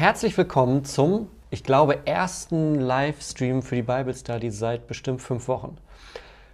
Herzlich willkommen zum, ich glaube, ersten Livestream für die Bible Study seit bestimmt fünf Wochen.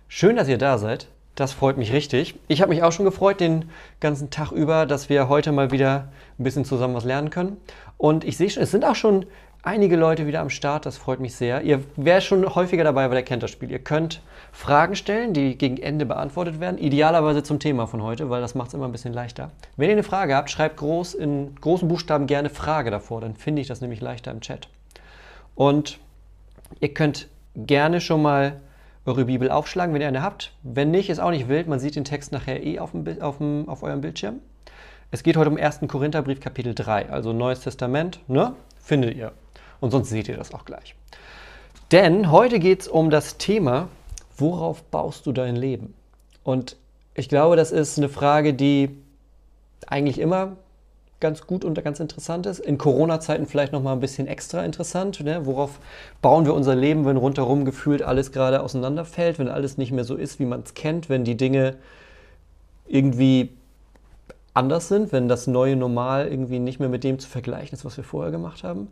Schön, dass ihr da seid. Das freut mich richtig. Ich habe mich auch schon gefreut den ganzen Tag über, dass wir heute mal wieder ein bisschen zusammen was lernen können. Und ich sehe schon, es sind auch schon einige Leute wieder am Start, das freut mich sehr. Ihr wärt schon häufiger dabei, weil ihr kennt das Spiel. Ihr könnt Fragen stellen, die gegen Ende beantwortet werden, idealerweise zum Thema von heute, weil das macht es immer ein bisschen leichter. Wenn ihr eine Frage habt, schreibt groß in großen Buchstaben gerne Frage davor, dann finde ich das nämlich leichter im Chat. Und ihr könnt gerne schon mal eure Bibel aufschlagen, wenn ihr eine habt. Wenn nicht, ist auch nicht wild, man sieht den Text nachher eh auf, dem, auf, dem, auf eurem Bildschirm. Es geht heute um 1. Korintherbrief Kapitel 3, also Neues Testament, ne? Findet ihr. Und sonst seht ihr das auch gleich. Denn heute geht es um das Thema, worauf baust du dein Leben? Und ich glaube, das ist eine Frage, die eigentlich immer ganz gut und ganz interessant ist. In Corona-Zeiten vielleicht noch mal ein bisschen extra interessant. Ne? Worauf bauen wir unser Leben, wenn rundherum gefühlt alles gerade auseinanderfällt, wenn alles nicht mehr so ist, wie man es kennt, wenn die Dinge irgendwie anders sind, wenn das neue Normal irgendwie nicht mehr mit dem zu vergleichen ist, was wir vorher gemacht haben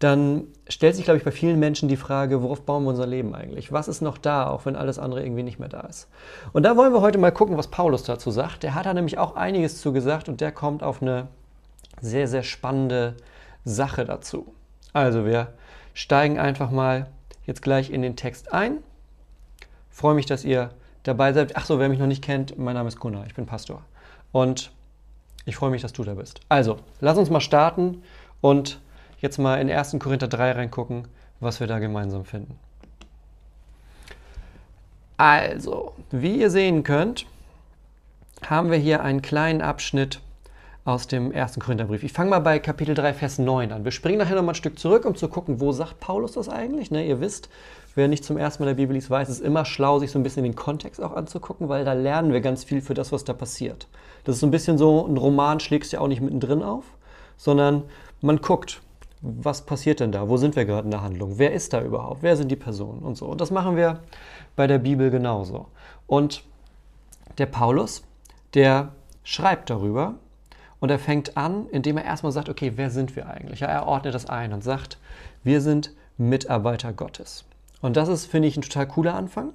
dann stellt sich, glaube ich, bei vielen Menschen die Frage, worauf bauen wir unser Leben eigentlich? Was ist noch da, auch wenn alles andere irgendwie nicht mehr da ist? Und da wollen wir heute mal gucken, was Paulus dazu sagt. Der hat da nämlich auch einiges zu gesagt und der kommt auf eine sehr, sehr spannende Sache dazu. Also wir steigen einfach mal jetzt gleich in den Text ein. Freue mich, dass ihr dabei seid. Ach so, wer mich noch nicht kennt, mein Name ist Gunnar, ich bin Pastor. Und ich freue mich, dass du da bist. Also, lass uns mal starten und jetzt mal in 1. Korinther 3 reingucken, was wir da gemeinsam finden. Also, wie ihr sehen könnt, haben wir hier einen kleinen Abschnitt aus dem 1. Korintherbrief. Ich fange mal bei Kapitel 3, Vers 9 an. Wir springen nachher nochmal ein Stück zurück, um zu gucken, wo sagt Paulus das eigentlich? Ne, ihr wisst, wer nicht zum ersten Mal der Bibel liest, weiß, es ist immer schlau, sich so ein bisschen den Kontext auch anzugucken, weil da lernen wir ganz viel für das, was da passiert. Das ist so ein bisschen so, ein Roman schlägst du ja auch nicht mittendrin auf, sondern man guckt, was passiert denn da? Wo sind wir gerade in der Handlung? Wer ist da überhaupt? Wer sind die Personen und so? Und das machen wir bei der Bibel genauso. Und der Paulus, der schreibt darüber und er fängt an, indem er erstmal sagt, okay, wer sind wir eigentlich? Ja, er ordnet das ein und sagt, wir sind Mitarbeiter Gottes. Und das ist, finde ich, ein total cooler Anfang,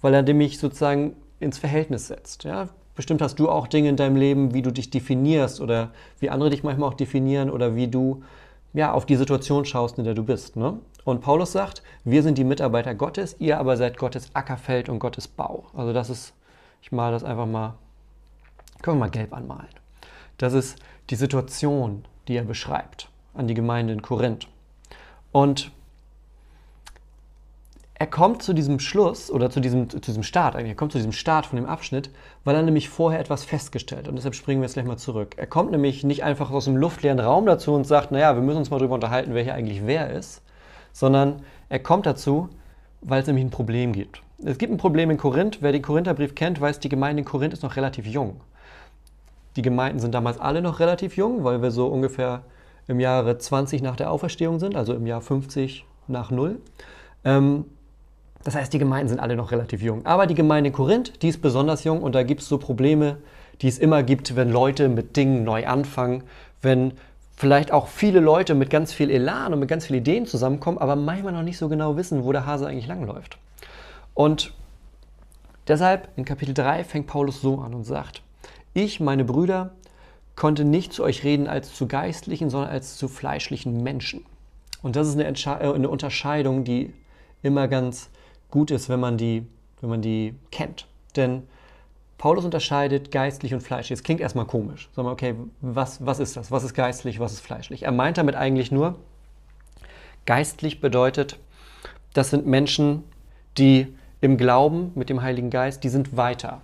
weil er nämlich sozusagen ins Verhältnis setzt. Ja? Bestimmt hast du auch Dinge in deinem Leben, wie du dich definierst oder wie andere dich manchmal auch definieren oder wie du ja, auf die Situation schaust, in der du bist. Ne? Und Paulus sagt, wir sind die Mitarbeiter Gottes, ihr aber seid Gottes Ackerfeld und Gottes Bau. Also das ist, ich male das einfach mal, können wir mal gelb anmalen. Das ist die Situation, die er beschreibt an die Gemeinde in Korinth. Und er kommt zu diesem Schluss oder zu diesem, zu diesem Start, eigentlich, er kommt zu diesem Start von dem Abschnitt, weil er nämlich vorher etwas festgestellt hat. Und deshalb springen wir jetzt gleich mal zurück. Er kommt nämlich nicht einfach aus dem luftleeren Raum dazu und sagt, naja, wir müssen uns mal darüber unterhalten, wer hier eigentlich wer ist, sondern er kommt dazu, weil es nämlich ein Problem gibt. Es gibt ein Problem in Korinth. Wer den Korintherbrief kennt, weiß, die Gemeinde in Korinth ist noch relativ jung. Die Gemeinden sind damals alle noch relativ jung, weil wir so ungefähr im Jahre 20 nach der Auferstehung sind, also im Jahr 50 nach Null. Ähm, das heißt, die Gemeinden sind alle noch relativ jung. Aber die Gemeinde in Korinth, die ist besonders jung und da gibt es so Probleme, die es immer gibt, wenn Leute mit Dingen neu anfangen, wenn vielleicht auch viele Leute mit ganz viel Elan und mit ganz vielen Ideen zusammenkommen, aber manchmal noch nicht so genau wissen, wo der Hase eigentlich langläuft. Und deshalb in Kapitel 3 fängt Paulus so an und sagt, ich, meine Brüder, konnte nicht zu euch reden als zu geistlichen, sondern als zu fleischlichen Menschen. Und das ist eine, äh, eine Unterscheidung, die immer ganz gut ist, wenn man die, wenn man die kennt. Denn Paulus unterscheidet geistlich und fleischlich. Das klingt erstmal komisch. Sagen wir, okay, was, was ist das? Was ist geistlich, was ist fleischlich? Er meint damit eigentlich nur, geistlich bedeutet, das sind Menschen, die im Glauben mit dem Heiligen Geist, die sind weiter.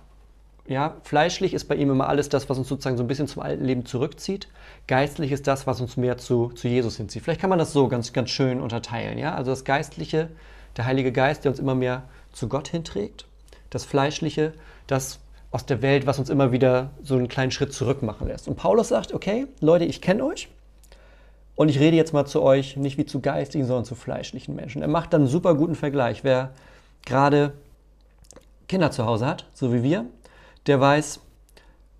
Ja, fleischlich ist bei ihm immer alles das, was uns sozusagen so ein bisschen zum alten Leben zurückzieht. Geistlich ist das, was uns mehr zu, zu Jesus hinzieht. Vielleicht kann man das so ganz, ganz schön unterteilen. Ja? Also das Geistliche, der Heilige Geist, der uns immer mehr zu Gott hinträgt. Das Fleischliche, das aus der Welt, was uns immer wieder so einen kleinen Schritt zurück machen lässt. Und Paulus sagt, okay, Leute, ich kenne euch und ich rede jetzt mal zu euch, nicht wie zu geistigen, sondern zu fleischlichen Menschen. Er macht dann einen super guten Vergleich. Wer gerade Kinder zu Hause hat, so wie wir, der weiß,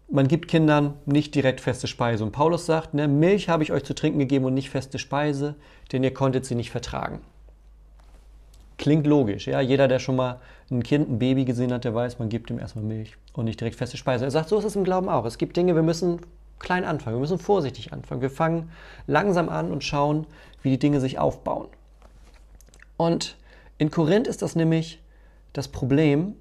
man gibt Kindern nicht direkt feste Speise. Und Paulus sagt, ne, Milch habe ich euch zu trinken gegeben und nicht feste Speise, denn ihr konntet sie nicht vertragen. Klingt logisch, ja. Jeder, der schon mal ein Kind, ein Baby gesehen hat, der weiß, man gibt ihm erstmal Milch und nicht direkt feste Speise. Er sagt, so ist es im Glauben auch. Es gibt Dinge, wir müssen klein anfangen, wir müssen vorsichtig anfangen. Wir fangen langsam an und schauen, wie die Dinge sich aufbauen. Und in Korinth ist das nämlich das Problem,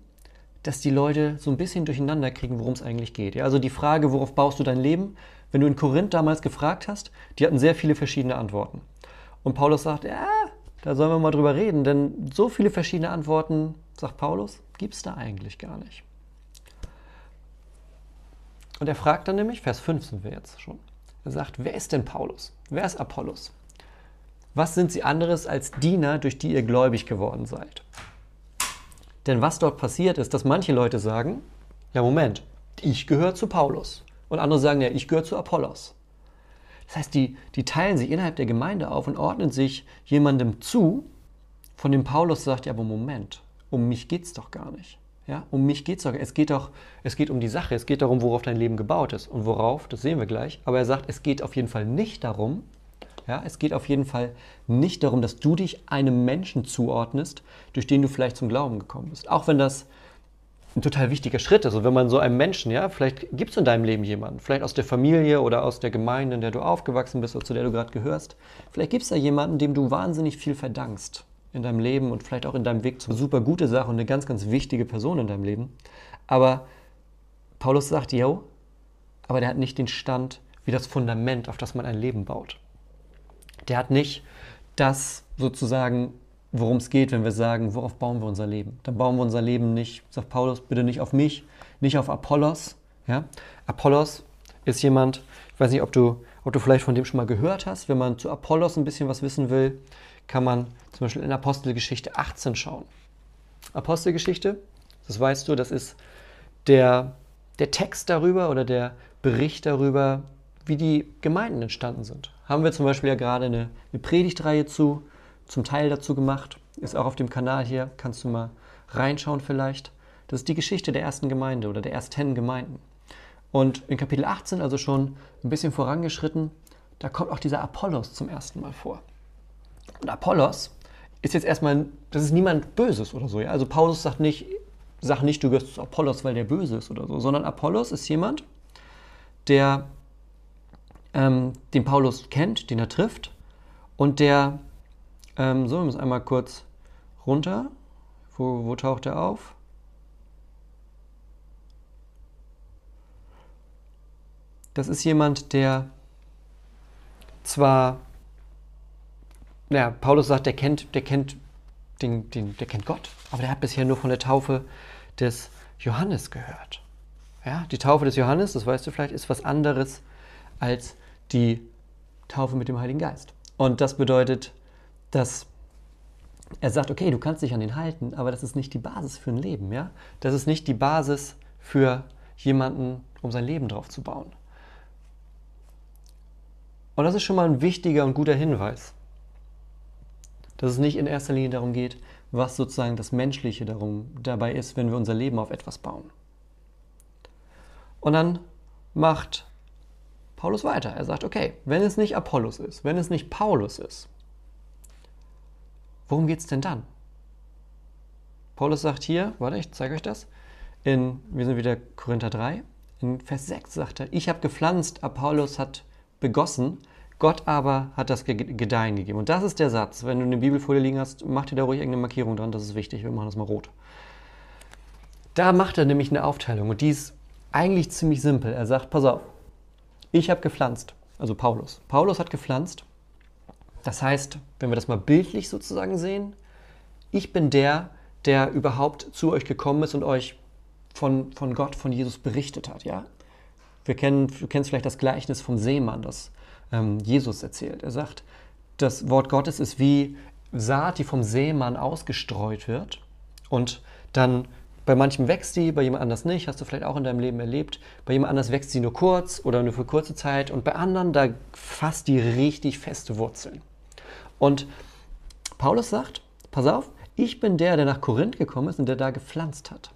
dass die Leute so ein bisschen durcheinander kriegen, worum es eigentlich geht. Ja, also die Frage, worauf baust du dein Leben? Wenn du in Korinth damals gefragt hast, die hatten sehr viele verschiedene Antworten. Und Paulus sagt, ja, da sollen wir mal drüber reden, denn so viele verschiedene Antworten, sagt Paulus, gibt es da eigentlich gar nicht. Und er fragt dann nämlich, Vers 5 sind wir jetzt schon, er sagt, wer ist denn Paulus? Wer ist Apollos? Was sind sie anderes als Diener, durch die ihr gläubig geworden seid? Denn was dort passiert ist, dass manche Leute sagen, ja Moment, ich gehöre zu Paulus. Und andere sagen, ja, ich gehöre zu Apollos. Das heißt, die, die teilen sich innerhalb der Gemeinde auf und ordnen sich jemandem zu, von dem Paulus sagt, ja, aber Moment, um mich geht es doch gar nicht. Ja, um mich geht es doch. Es geht doch, es geht um die Sache, es geht darum, worauf dein Leben gebaut ist. Und worauf, das sehen wir gleich. Aber er sagt, es geht auf jeden Fall nicht darum, ja, es geht auf jeden Fall nicht darum, dass du dich einem Menschen zuordnest, durch den du vielleicht zum Glauben gekommen bist. Auch wenn das ein total wichtiger Schritt ist. Und wenn man so einem Menschen, ja, vielleicht gibt es in deinem Leben jemanden, vielleicht aus der Familie oder aus der Gemeinde, in der du aufgewachsen bist oder zu der du gerade gehörst, vielleicht gibt es da jemanden, dem du wahnsinnig viel verdankst in deinem Leben und vielleicht auch in deinem Weg zu super gute Sache und eine ganz, ganz wichtige Person in deinem Leben. Aber Paulus sagt, yo, aber der hat nicht den Stand wie das Fundament, auf das man ein Leben baut. Der hat nicht das sozusagen, worum es geht, wenn wir sagen, worauf bauen wir unser Leben. Dann bauen wir unser Leben nicht, sagt Paulus, bitte nicht auf mich, nicht auf Apollos. Ja? Apollos ist jemand, ich weiß nicht, ob du, ob du vielleicht von dem schon mal gehört hast. Wenn man zu Apollos ein bisschen was wissen will, kann man zum Beispiel in Apostelgeschichte 18 schauen. Apostelgeschichte, das weißt du, das ist der, der Text darüber oder der Bericht darüber, wie die Gemeinden entstanden sind. Haben wir zum Beispiel ja gerade eine, eine Predigtreihe zu, zum Teil dazu gemacht. Ist auch auf dem Kanal hier, kannst du mal reinschauen vielleicht. Das ist die Geschichte der ersten Gemeinde oder der ersten Gemeinden. Und in Kapitel 18, also schon ein bisschen vorangeschritten, da kommt auch dieser Apollos zum ersten Mal vor. Und Apollos ist jetzt erstmal, das ist niemand Böses oder so. Ja? Also Paulus sagt nicht, sag nicht, du gehörst zu Apollos, weil der böse ist oder so, sondern Apollos ist jemand, der ähm, den Paulus kennt, den er trifft und der, ähm, so, wir müssen einmal kurz runter. Wo, wo taucht er auf? Das ist jemand, der zwar, naja, Paulus sagt, der kennt, der kennt, den, den, der kennt Gott, aber der hat bisher nur von der Taufe des Johannes gehört. Ja, die Taufe des Johannes, das weißt du vielleicht, ist was anderes als die Taufe mit dem Heiligen Geist. Und das bedeutet, dass er sagt, okay, du kannst dich an den halten, aber das ist nicht die Basis für ein Leben, ja? Das ist nicht die Basis für jemanden, um sein Leben drauf zu bauen. Und das ist schon mal ein wichtiger und guter Hinweis, dass es nicht in erster Linie darum geht, was sozusagen das Menschliche darum, dabei ist, wenn wir unser Leben auf etwas bauen. Und dann macht Paulus weiter. Er sagt, okay, wenn es nicht Apollos ist, wenn es nicht Paulus ist, worum geht es denn dann? Paulus sagt hier, warte, ich zeige euch das, in, wir sind wieder Korinther 3, in Vers 6 sagt er, ich habe gepflanzt, Apollos hat begossen, Gott aber hat das Gedeihen gegeben. Und das ist der Satz. Wenn du eine Bibelfolie liegen hast, mach dir da ruhig irgendeine Markierung dran, das ist wichtig, wir machen das mal rot. Da macht er nämlich eine Aufteilung und die ist eigentlich ziemlich simpel. Er sagt, pass auf, ich habe gepflanzt, also Paulus. Paulus hat gepflanzt. Das heißt, wenn wir das mal bildlich sozusagen sehen, ich bin der, der überhaupt zu euch gekommen ist und euch von, von Gott, von Jesus berichtet hat. Ja? Wir kennen, du kennst vielleicht das Gleichnis vom Seemann, das ähm, Jesus erzählt. Er sagt, das Wort Gottes ist wie Saat, die vom Seemann ausgestreut wird und dann bei manchem wächst die, bei jemand anders nicht, hast du vielleicht auch in deinem Leben erlebt. Bei jemand anders wächst sie nur kurz oder nur für kurze Zeit und bei anderen, da fasst die richtig feste Wurzeln. Und Paulus sagt, pass auf, ich bin der, der nach Korinth gekommen ist und der da gepflanzt hat.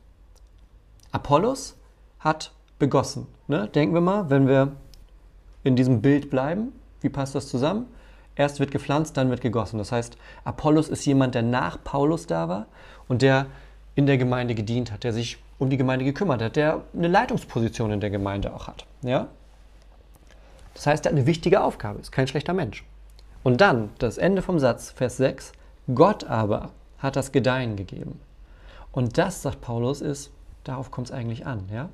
Apollos hat begossen. Ne? Denken wir mal, wenn wir in diesem Bild bleiben, wie passt das zusammen? Erst wird gepflanzt, dann wird gegossen. Das heißt, Apollos ist jemand, der nach Paulus da war und der in der Gemeinde gedient hat, der sich um die Gemeinde gekümmert hat, der eine Leitungsposition in der Gemeinde auch hat. Ja? Das heißt, er hat eine wichtige Aufgabe, ist kein schlechter Mensch. Und dann das Ende vom Satz, Vers 6, Gott aber hat das Gedeihen gegeben. Und das, sagt Paulus, ist, darauf kommt es eigentlich an. Ja?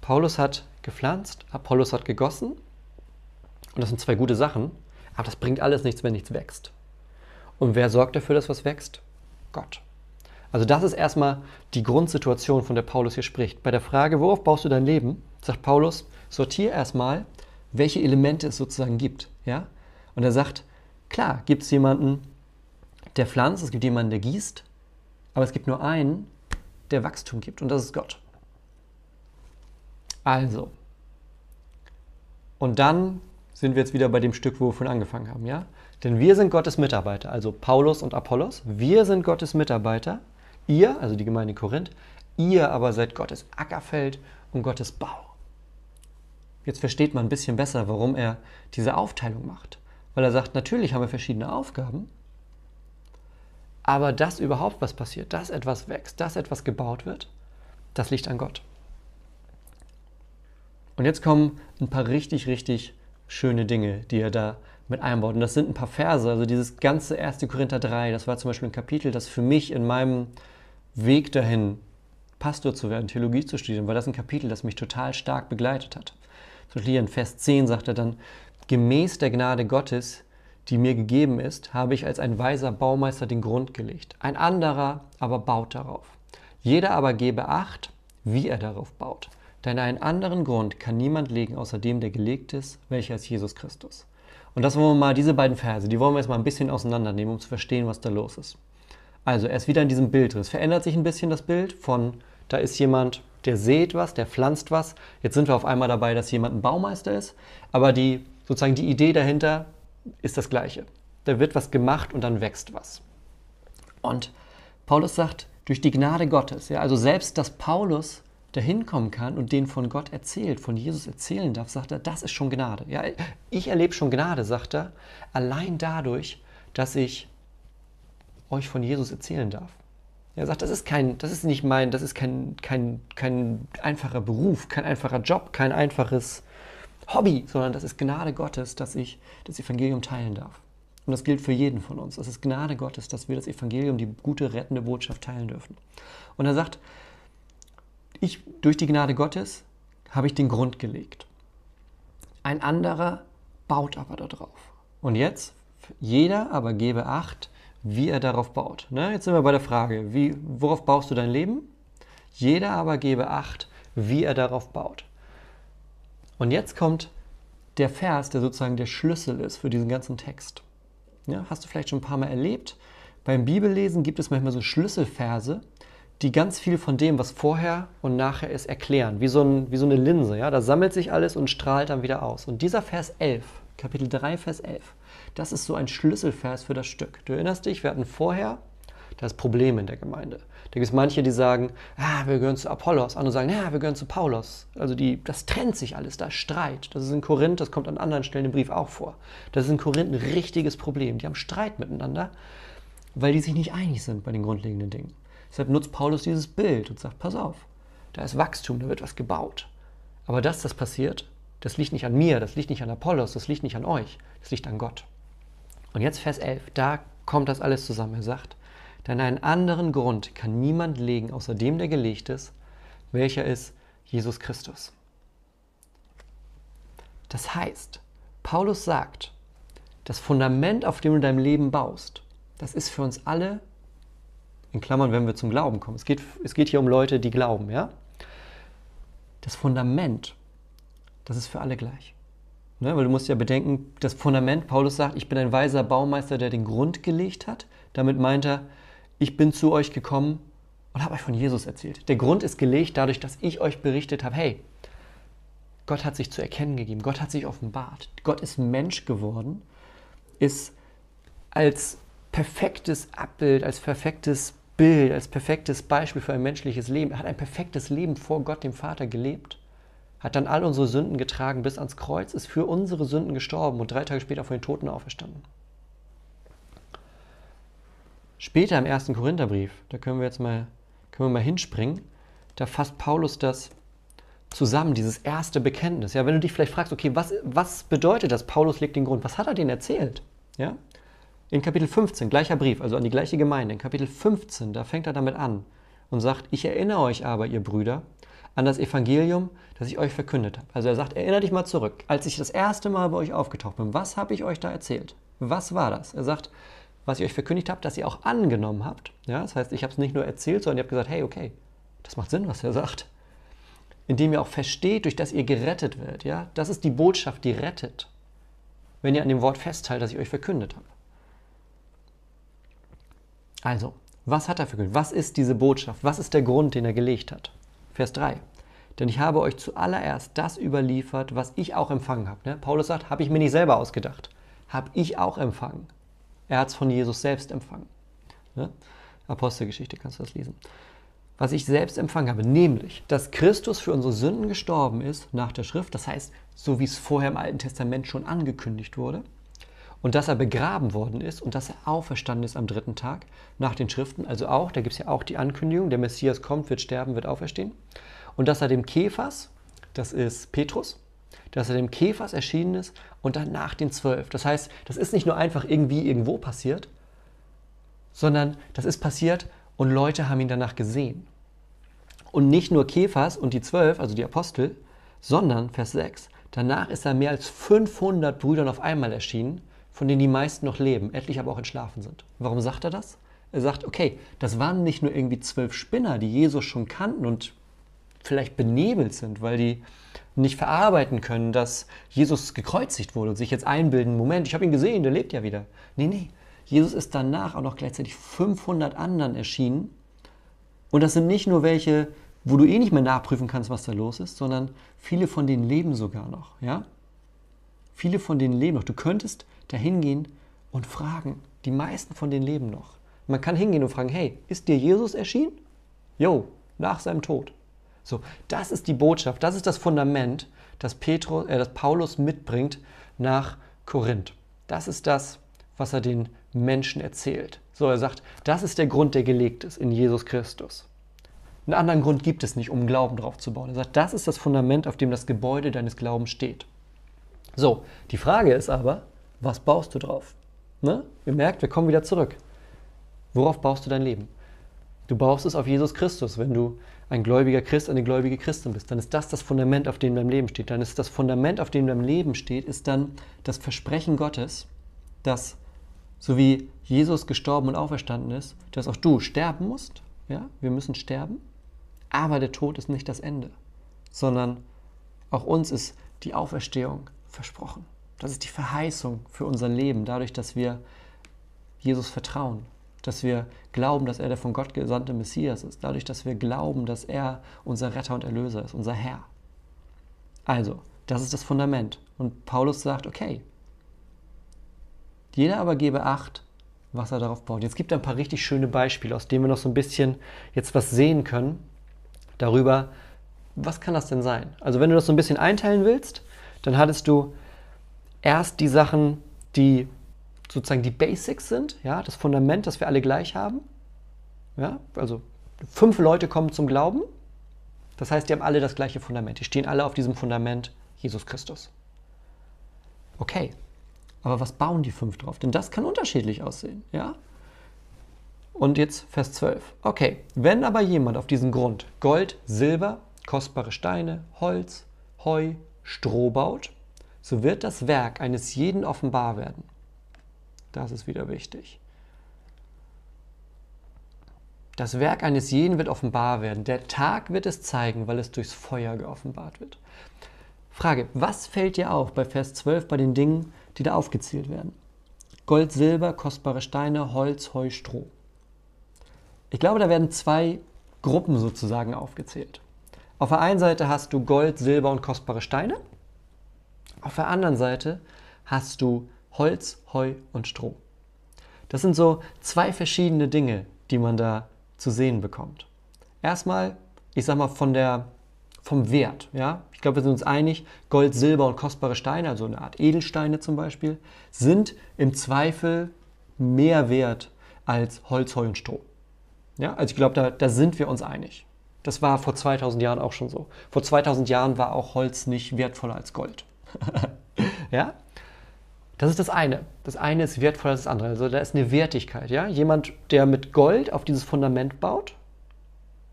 Paulus hat gepflanzt, Apollos hat gegossen. Und das sind zwei gute Sachen, aber das bringt alles nichts, wenn nichts wächst. Und wer sorgt dafür, dass was wächst? Gott. Also das ist erstmal die Grundsituation, von der Paulus hier spricht. Bei der Frage, worauf baust du dein Leben, sagt Paulus, sortiere erstmal, welche Elemente es sozusagen gibt. Ja? Und er sagt, klar, gibt es jemanden, der pflanzt, es gibt jemanden, der gießt, aber es gibt nur einen, der Wachstum gibt und das ist Gott. Also, und dann sind wir jetzt wieder bei dem Stück, wo wir von angefangen haben, ja? Denn wir sind Gottes Mitarbeiter, also Paulus und Apollos, wir sind Gottes Mitarbeiter, ihr, also die Gemeinde Korinth, ihr aber seid Gottes Ackerfeld und Gottes Bau. Jetzt versteht man ein bisschen besser, warum er diese Aufteilung macht. Weil er sagt, natürlich haben wir verschiedene Aufgaben, aber dass überhaupt was passiert, dass etwas wächst, dass etwas gebaut wird, das liegt an Gott. Und jetzt kommen ein paar richtig, richtig schöne Dinge, die er da mit einbaut. Und das sind ein paar Verse. Also dieses ganze 1. Korinther 3, das war zum Beispiel ein Kapitel, das für mich in meinem Weg dahin, Pastor zu werden, Theologie zu studieren, war das ein Kapitel, das mich total stark begleitet hat. Zum Beispiel hier in Vers 10 sagt er dann, gemäß der Gnade Gottes die mir gegeben ist, habe ich als ein weiser Baumeister den Grund gelegt. Ein anderer aber baut darauf. Jeder aber gebe Acht, wie er darauf baut. Denn einen anderen Grund kann niemand legen, außer dem, der gelegt ist, welcher ist Jesus Christus. Und das wollen wir mal, diese beiden Verse, die wollen wir jetzt mal ein bisschen auseinandernehmen, um zu verstehen, was da los ist. Also, er ist wieder in diesem Bild drin. Es verändert sich ein bisschen das Bild von, da ist jemand, der sät was, der pflanzt was. Jetzt sind wir auf einmal dabei, dass jemand ein Baumeister ist. Aber die, sozusagen die Idee dahinter, ist das Gleiche. Da wird was gemacht und dann wächst was. Und Paulus sagt, durch die Gnade Gottes, ja, also selbst, dass Paulus dahin kommen kann und den von Gott erzählt, von Jesus erzählen darf, sagt er, das ist schon Gnade. Ja, ich erlebe schon Gnade, sagt er, allein dadurch, dass ich euch von Jesus erzählen darf. Er sagt, das ist kein, das ist nicht mein, das ist kein, kein, kein einfacher Beruf, kein einfacher Job, kein einfaches Hobby, sondern das ist Gnade Gottes, dass ich das Evangelium teilen darf. Und das gilt für jeden von uns. Es ist Gnade Gottes, dass wir das Evangelium, die gute, rettende Botschaft teilen dürfen. Und er sagt, ich, durch die Gnade Gottes habe ich den Grund gelegt. Ein anderer baut aber darauf. Und jetzt, jeder aber gebe Acht, wie er darauf baut. Ne? Jetzt sind wir bei der Frage, wie, worauf baust du dein Leben? Jeder aber gebe Acht, wie er darauf baut. Und jetzt kommt der Vers, der sozusagen der Schlüssel ist für diesen ganzen Text. Ja, hast du vielleicht schon ein paar Mal erlebt? Beim Bibellesen gibt es manchmal so Schlüsselverse, die ganz viel von dem, was vorher und nachher ist, erklären. Wie so, ein, wie so eine Linse. Ja? Da sammelt sich alles und strahlt dann wieder aus. Und dieser Vers 11, Kapitel 3, Vers 11, das ist so ein Schlüsselvers für das Stück. Du erinnerst dich, wir hatten vorher das Problem in der Gemeinde. Da gibt es manche, die sagen, ah, wir gehören zu Apollos, andere sagen, ja, wir gehören zu Paulus. Also die, das trennt sich alles, da ist Streit. Das ist in Korinth, das kommt an anderen Stellen im Brief auch vor. Das ist in Korinth ein richtiges Problem. Die haben Streit miteinander, weil die sich nicht einig sind bei den grundlegenden Dingen. Deshalb nutzt Paulus dieses Bild und sagt, pass auf, da ist Wachstum, da wird was gebaut. Aber dass das passiert, das liegt nicht an mir, das liegt nicht an Apollos, das liegt nicht an euch, das liegt an Gott. Und jetzt Vers 11, da kommt das alles zusammen. Er sagt, denn einen anderen Grund kann niemand legen, außer dem, der gelegt ist, welcher ist Jesus Christus. Das heißt, Paulus sagt, das Fundament, auf dem du dein Leben baust, das ist für uns alle, in Klammern, wenn wir zum Glauben kommen. Es geht, es geht hier um Leute, die glauben, ja? Das Fundament, das ist für alle gleich. Ne? Weil du musst ja bedenken, das Fundament, Paulus sagt, ich bin ein weiser Baumeister, der den Grund gelegt hat. Damit meint er, ich bin zu euch gekommen und habe euch von Jesus erzählt. Der Grund ist gelegt dadurch, dass ich euch berichtet habe, hey, Gott hat sich zu erkennen gegeben, Gott hat sich offenbart, Gott ist Mensch geworden, ist als perfektes Abbild, als perfektes Bild, als perfektes Beispiel für ein menschliches Leben. Er hat ein perfektes Leben vor Gott, dem Vater, gelebt hat dann all unsere Sünden getragen bis ans Kreuz, ist für unsere Sünden gestorben und drei Tage später von den Toten auferstanden. Später im ersten Korintherbrief, da können wir jetzt mal, können wir mal hinspringen, da fasst Paulus das zusammen, dieses erste Bekenntnis. Ja, wenn du dich vielleicht fragst, okay, was, was bedeutet das? Paulus legt den Grund. Was hat er denen erzählt? Ja? In Kapitel 15, gleicher Brief, also an die gleiche Gemeinde, in Kapitel 15, da fängt er damit an und sagt, ich erinnere euch aber, ihr Brüder, an das Evangelium, das ich euch verkündet habe. Also er sagt, erinnert dich mal zurück, als ich das erste Mal bei euch aufgetaucht bin, was habe ich euch da erzählt? Was war das? Er sagt, was ich euch verkündigt habe, dass ihr auch angenommen habt. Ja, das heißt, ich habe es nicht nur erzählt, sondern ihr habt gesagt, hey, okay, das macht Sinn, was er sagt. Indem ihr auch versteht, durch das ihr gerettet werdet. Ja? Das ist die Botschaft, die rettet. Wenn ihr an dem Wort festhaltet, das ich euch verkündet habe. Also, was hat er verkündet? Was ist diese Botschaft? Was ist der Grund, den er gelegt hat? Vers 3. Denn ich habe euch zuallererst das überliefert, was ich auch empfangen habe. Ne? Paulus sagt, habe ich mir nicht selber ausgedacht. Habe ich auch empfangen. Er hat es von Jesus selbst empfangen. Ne? Apostelgeschichte kannst du das lesen. Was ich selbst empfangen habe, nämlich, dass Christus für unsere Sünden gestorben ist nach der Schrift, das heißt, so wie es vorher im Alten Testament schon angekündigt wurde, und dass er begraben worden ist und dass er auferstanden ist am dritten Tag nach den Schriften. Also auch, da gibt es ja auch die Ankündigung, der Messias kommt, wird sterben, wird auferstehen. Und dass er dem Kephas, das ist Petrus, dass er dem Kephas erschienen ist und dann nach den zwölf. Das heißt, das ist nicht nur einfach irgendwie irgendwo passiert, sondern das ist passiert und Leute haben ihn danach gesehen. Und nicht nur Kephas und die zwölf, also die Apostel, sondern, Vers 6, danach ist er mehr als 500 Brüdern auf einmal erschienen von denen die meisten noch leben, etliche aber auch entschlafen sind. Warum sagt er das? Er sagt, okay, das waren nicht nur irgendwie zwölf Spinner, die Jesus schon kannten und vielleicht benebelt sind, weil die nicht verarbeiten können, dass Jesus gekreuzigt wurde und sich jetzt einbilden, Moment, ich habe ihn gesehen, der lebt ja wieder. Nee, nee, Jesus ist danach auch noch gleichzeitig 500 anderen erschienen. Und das sind nicht nur welche, wo du eh nicht mehr nachprüfen kannst, was da los ist, sondern viele von denen leben sogar noch. Ja? Viele von denen leben noch. Du könntest dahin gehen und fragen. Die meisten von denen leben noch. Man kann hingehen und fragen, hey, ist dir Jesus erschienen? Jo, nach seinem Tod. So, das ist die Botschaft, das ist das Fundament, das, Petrus, äh, das Paulus mitbringt nach Korinth. Das ist das, was er den Menschen erzählt. So, er sagt, das ist der Grund, der gelegt ist in Jesus Christus. Einen anderen Grund gibt es nicht, um Glauben drauf zu bauen. Er sagt, das ist das Fundament, auf dem das Gebäude deines Glaubens steht. So, die Frage ist aber, was baust du drauf? Ne? Ihr merkt, wir kommen wieder zurück. Worauf baust du dein Leben? Du baust es auf Jesus Christus. Wenn du ein gläubiger Christ, eine gläubige Christin bist, dann ist das das Fundament, auf dem dein Leben steht. Dann ist das Fundament, auf dem dein Leben steht, ist dann das Versprechen Gottes, dass so wie Jesus gestorben und auferstanden ist, dass auch du sterben musst. Ja, wir müssen sterben. Aber der Tod ist nicht das Ende, sondern auch uns ist die Auferstehung versprochen. Das ist die Verheißung für unser Leben, dadurch, dass wir Jesus vertrauen, dass wir glauben, dass er der von Gott gesandte Messias ist, dadurch, dass wir glauben, dass er unser Retter und Erlöser ist, unser Herr. Also, das ist das Fundament. Und Paulus sagt, okay, jeder aber gebe Acht, was er darauf baut. Jetzt gibt er ein paar richtig schöne Beispiele, aus denen wir noch so ein bisschen jetzt was sehen können darüber, was kann das denn sein? Also wenn du das so ein bisschen einteilen willst, dann hattest du erst die Sachen, die sozusagen die Basics sind, ja, das Fundament, das wir alle gleich haben. Ja, also fünf Leute kommen zum Glauben. Das heißt, die haben alle das gleiche Fundament. Die stehen alle auf diesem Fundament Jesus Christus. Okay, aber was bauen die fünf drauf? Denn das kann unterschiedlich aussehen. Ja? Und jetzt Vers 12. Okay, wenn aber jemand auf diesen Grund Gold, Silber, kostbare Steine, Holz, Heu, Stroh baut, so wird das Werk eines jeden offenbar werden. Das ist wieder wichtig. Das Werk eines jeden wird offenbar werden. Der Tag wird es zeigen, weil es durchs Feuer geoffenbart wird. Frage, was fällt dir auf bei Vers 12 bei den Dingen, die da aufgezählt werden? Gold, Silber, kostbare Steine, Holz, Heu, Stroh. Ich glaube, da werden zwei Gruppen sozusagen aufgezählt. Auf der einen Seite hast du Gold, Silber und kostbare Steine. Auf der anderen Seite hast du Holz, Heu und Stroh. Das sind so zwei verschiedene Dinge, die man da zu sehen bekommt. Erstmal, ich sag mal, von der, vom Wert. Ja? Ich glaube, wir sind uns einig, Gold, Silber und kostbare Steine, also eine Art Edelsteine zum Beispiel, sind im Zweifel mehr wert als Holz, Heu und Stroh. Ja? Also ich glaube, da, da sind wir uns einig. Das war vor 2000 Jahren auch schon so. Vor 2000 Jahren war auch Holz nicht wertvoller als Gold. ja? Das ist das eine. Das eine ist wertvoller als das andere. Also da ist eine Wertigkeit. Ja? Jemand, der mit Gold auf dieses Fundament baut,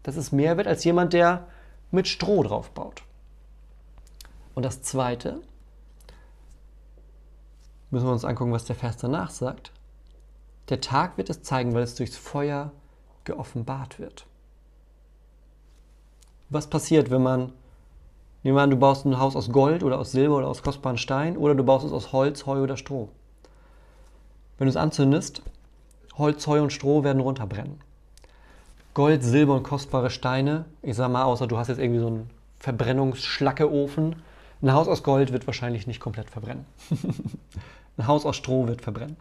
das ist mehr wert als jemand, der mit Stroh drauf baut. Und das zweite, müssen wir uns angucken, was der Vers danach sagt. Der Tag wird es zeigen, weil es durchs Feuer geoffenbart wird. Was passiert, wenn man Nehmen wir an, du baust ein Haus aus Gold oder aus Silber oder aus kostbaren Stein oder du baust es aus Holz, Heu oder Stroh. Wenn du es anzündest, Holz, Heu und Stroh werden runterbrennen. Gold, Silber und kostbare Steine, ich sag mal, außer du hast jetzt irgendwie so einen Verbrennungsschlackeofen, ein Haus aus Gold wird wahrscheinlich nicht komplett verbrennen. ein Haus aus Stroh wird verbrennen.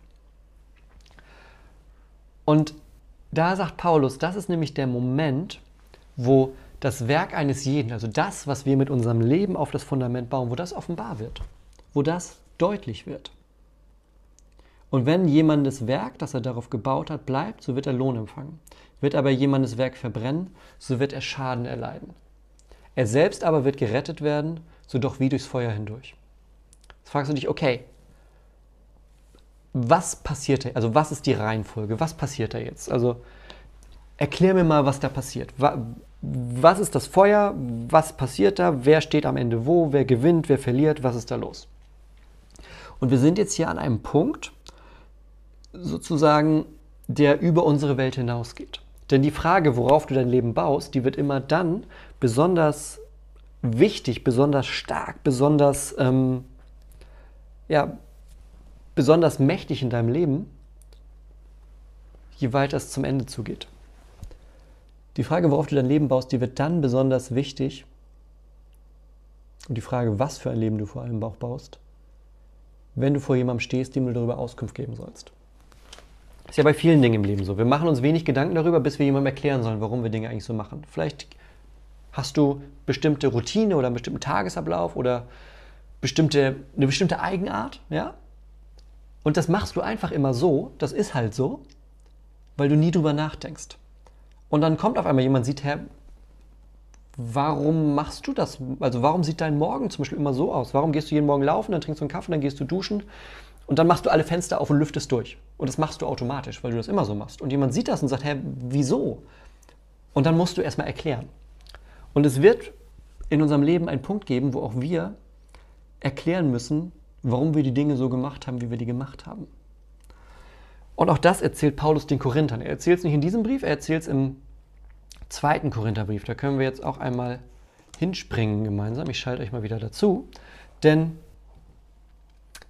Und da sagt Paulus, das ist nämlich der Moment, wo das Werk eines jeden, also das, was wir mit unserem Leben auf das Fundament bauen, wo das offenbar wird, wo das deutlich wird. Und wenn jemandes Werk, das er darauf gebaut hat, bleibt, so wird er Lohn empfangen. Wird aber jemandes Werk verbrennen, so wird er Schaden erleiden. Er selbst aber wird gerettet werden, so doch wie durchs Feuer hindurch. Jetzt fragst du dich, okay, was passiert da? Also was ist die Reihenfolge? Was passiert da jetzt? Also erklär mir mal, was da passiert was ist das Feuer, was passiert da, wer steht am Ende wo, wer gewinnt, wer verliert, was ist da los. Und wir sind jetzt hier an einem Punkt, sozusagen, der über unsere Welt hinausgeht. Denn die Frage, worauf du dein Leben baust, die wird immer dann besonders wichtig, besonders stark, besonders, ähm, ja, besonders mächtig in deinem Leben, je weiter es zum Ende zugeht. Die Frage, worauf du dein Leben baust, die wird dann besonders wichtig. Und die Frage, was für ein Leben du vor allem auch baust, wenn du vor jemandem stehst, dem du darüber Auskunft geben sollst. Ist ja bei vielen Dingen im Leben so. Wir machen uns wenig Gedanken darüber, bis wir jemandem erklären sollen, warum wir Dinge eigentlich so machen. Vielleicht hast du bestimmte Routine oder einen bestimmten Tagesablauf oder bestimmte, eine bestimmte Eigenart, ja? Und das machst du einfach immer so, das ist halt so, weil du nie drüber nachdenkst. Und dann kommt auf einmal jemand, sieht, Herr, warum machst du das? Also warum sieht dein Morgen zum Beispiel immer so aus? Warum gehst du jeden Morgen laufen, dann trinkst du einen Kaffee, dann gehst du duschen und dann machst du alle Fenster auf und lüftest durch. Und das machst du automatisch, weil du das immer so machst. Und jemand sieht das und sagt, Herr, wieso? Und dann musst du erstmal erklären. Und es wird in unserem Leben einen Punkt geben, wo auch wir erklären müssen, warum wir die Dinge so gemacht haben, wie wir die gemacht haben. Und auch das erzählt Paulus den Korinthern. Er erzählt es nicht in diesem Brief, er erzählt es im zweiten Korintherbrief. Da können wir jetzt auch einmal hinspringen gemeinsam. Ich schalte euch mal wieder dazu. Denn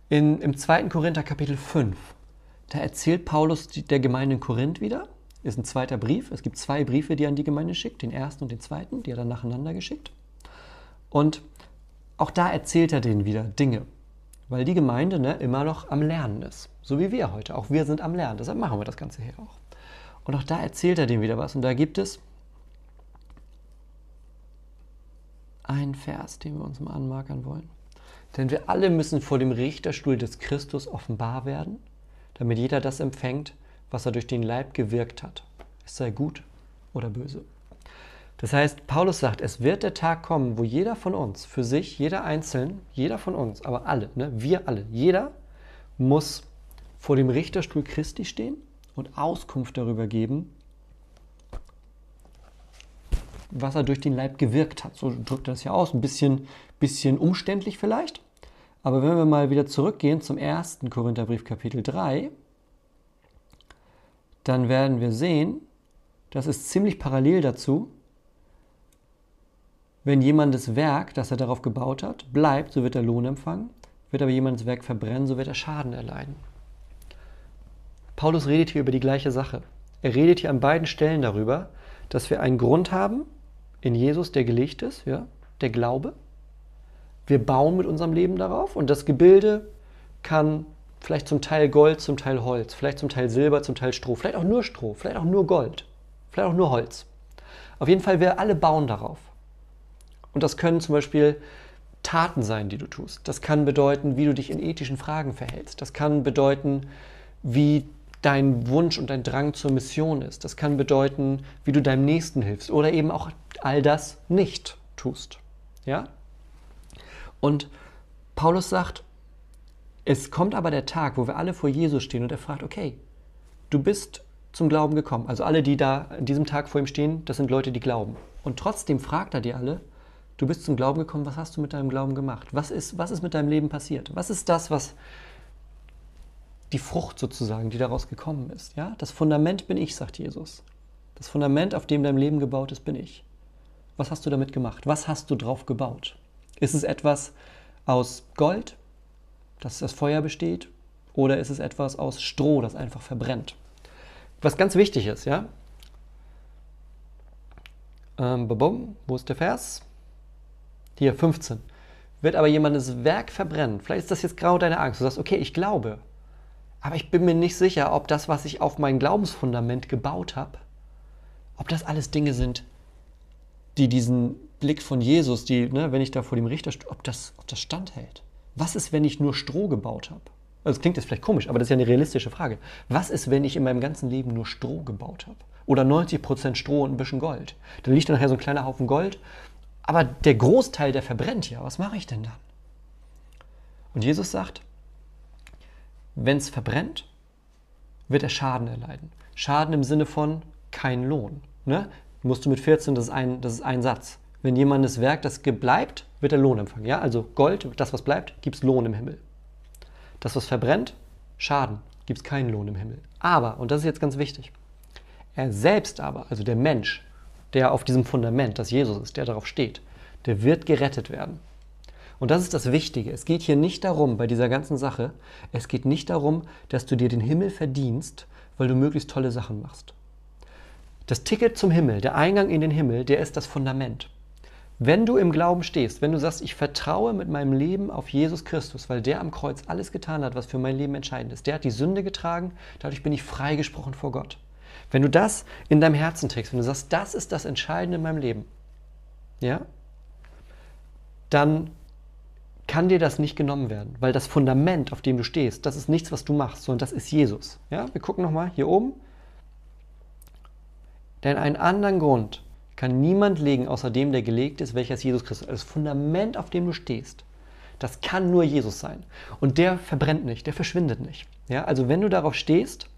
in, im zweiten Korinther Kapitel 5, da erzählt Paulus der Gemeinde in Korinth wieder. Ist ein zweiter Brief. Es gibt zwei Briefe, die er an die Gemeinde schickt, den ersten und den zweiten, die er dann nacheinander geschickt. Und auch da erzählt er denen wieder Dinge weil die Gemeinde ne, immer noch am Lernen ist. So wie wir heute. Auch wir sind am Lernen. Deshalb machen wir das Ganze hier auch. Und auch da erzählt er dem wieder was. Und da gibt es einen Vers, den wir uns mal anmarkern wollen. Denn wir alle müssen vor dem Richterstuhl des Christus offenbar werden, damit jeder das empfängt, was er durch den Leib gewirkt hat. Es sei gut oder böse. Das heißt, Paulus sagt, es wird der Tag kommen, wo jeder von uns, für sich, jeder einzeln, jeder von uns, aber alle, ne, wir alle, jeder muss vor dem Richterstuhl Christi stehen und Auskunft darüber geben, was er durch den Leib gewirkt hat. So drückt er das ja aus. Ein bisschen, bisschen umständlich vielleicht. Aber wenn wir mal wieder zurückgehen zum ersten Korintherbrief Kapitel 3, dann werden wir sehen, das ist ziemlich parallel dazu, wenn jemandes Werk, das er darauf gebaut hat, bleibt, so wird er Lohn empfangen. Wird aber jemandes Werk verbrennen, so wird er Schaden erleiden. Paulus redet hier über die gleiche Sache. Er redet hier an beiden Stellen darüber, dass wir einen Grund haben in Jesus, der gelegt ist, ja, der Glaube. Wir bauen mit unserem Leben darauf und das Gebilde kann vielleicht zum Teil Gold, zum Teil Holz, vielleicht zum Teil Silber, zum Teil Stroh, vielleicht auch nur Stroh, vielleicht auch nur Gold, vielleicht auch nur Holz. Auf jeden Fall, wir alle bauen darauf. Und das können zum Beispiel Taten sein, die du tust. Das kann bedeuten, wie du dich in ethischen Fragen verhältst. Das kann bedeuten, wie dein Wunsch und dein Drang zur Mission ist. Das kann bedeuten, wie du deinem Nächsten hilfst oder eben auch all das nicht tust. Ja? Und Paulus sagt, es kommt aber der Tag, wo wir alle vor Jesus stehen und er fragt, okay, du bist zum Glauben gekommen. Also alle, die da an diesem Tag vor ihm stehen, das sind Leute, die glauben. Und trotzdem fragt er die alle, Du bist zum Glauben gekommen, was hast du mit deinem Glauben gemacht? Was ist, was ist mit deinem Leben passiert? Was ist das, was die Frucht sozusagen, die daraus gekommen ist? Ja? Das Fundament bin ich, sagt Jesus. Das Fundament, auf dem dein Leben gebaut ist, bin ich. Was hast du damit gemacht? Was hast du drauf gebaut? Ist es etwas aus Gold, dass das Feuer besteht? Oder ist es etwas aus Stroh, das einfach verbrennt? Was ganz wichtig ist, ja? Ähm, wo ist der Vers? Hier 15. Wird aber jemandes Werk verbrennen. Vielleicht ist das jetzt grau deine Angst. Du sagst, okay, ich glaube. Aber ich bin mir nicht sicher, ob das, was ich auf mein Glaubensfundament gebaut habe, ob das alles Dinge sind, die diesen Blick von Jesus, die, ne, wenn ich da vor dem Richter ob das, ob das standhält. Was ist, wenn ich nur Stroh gebaut habe? Also das klingt jetzt vielleicht komisch, aber das ist ja eine realistische Frage. Was ist, wenn ich in meinem ganzen Leben nur Stroh gebaut habe? Oder 90% Stroh und ein bisschen Gold? Dann liegt da nachher so ein kleiner Haufen Gold aber der Großteil, der verbrennt ja. Was mache ich denn dann? Und Jesus sagt, wenn es verbrennt, wird er Schaden erleiden. Schaden im Sinne von kein Lohn. Ne? Musst du mit 14, das ist, ein, das ist ein Satz. Wenn jemandes Werk, das bleibt, wird er Lohn empfangen. Ja? Also Gold, das was bleibt, gibt es Lohn im Himmel. Das was verbrennt, Schaden, gibt es keinen Lohn im Himmel. Aber, und das ist jetzt ganz wichtig, er selbst aber, also der Mensch, der auf diesem Fundament, das Jesus ist, der darauf steht, der wird gerettet werden. Und das ist das Wichtige. Es geht hier nicht darum, bei dieser ganzen Sache, es geht nicht darum, dass du dir den Himmel verdienst, weil du möglichst tolle Sachen machst. Das Ticket zum Himmel, der Eingang in den Himmel, der ist das Fundament. Wenn du im Glauben stehst, wenn du sagst, ich vertraue mit meinem Leben auf Jesus Christus, weil der am Kreuz alles getan hat, was für mein Leben entscheidend ist. Der hat die Sünde getragen, dadurch bin ich freigesprochen vor Gott. Wenn du das in deinem Herzen trägst, wenn du sagst, das ist das Entscheidende in meinem Leben, ja, dann kann dir das nicht genommen werden, weil das Fundament, auf dem du stehst, das ist nichts, was du machst, sondern das ist Jesus. Ja, wir gucken nochmal hier oben. Denn einen anderen Grund kann niemand legen, außer dem, der gelegt ist, welcher ist Jesus Christus. Das Fundament, auf dem du stehst, das kann nur Jesus sein. Und der verbrennt nicht, der verschwindet nicht. Ja, also wenn du darauf stehst,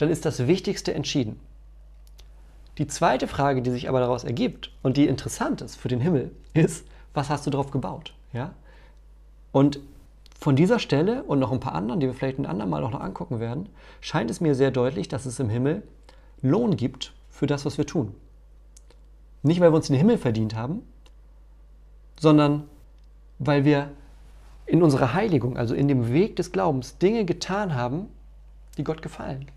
dann ist das Wichtigste entschieden. Die zweite Frage, die sich aber daraus ergibt und die interessant ist für den Himmel, ist, was hast du darauf gebaut? Ja? Und von dieser Stelle und noch ein paar anderen, die wir vielleicht ein andermal auch noch angucken werden, scheint es mir sehr deutlich, dass es im Himmel Lohn gibt für das, was wir tun. Nicht, weil wir uns den Himmel verdient haben, sondern weil wir in unserer Heiligung, also in dem Weg des Glaubens, Dinge getan haben, die Gott gefallen.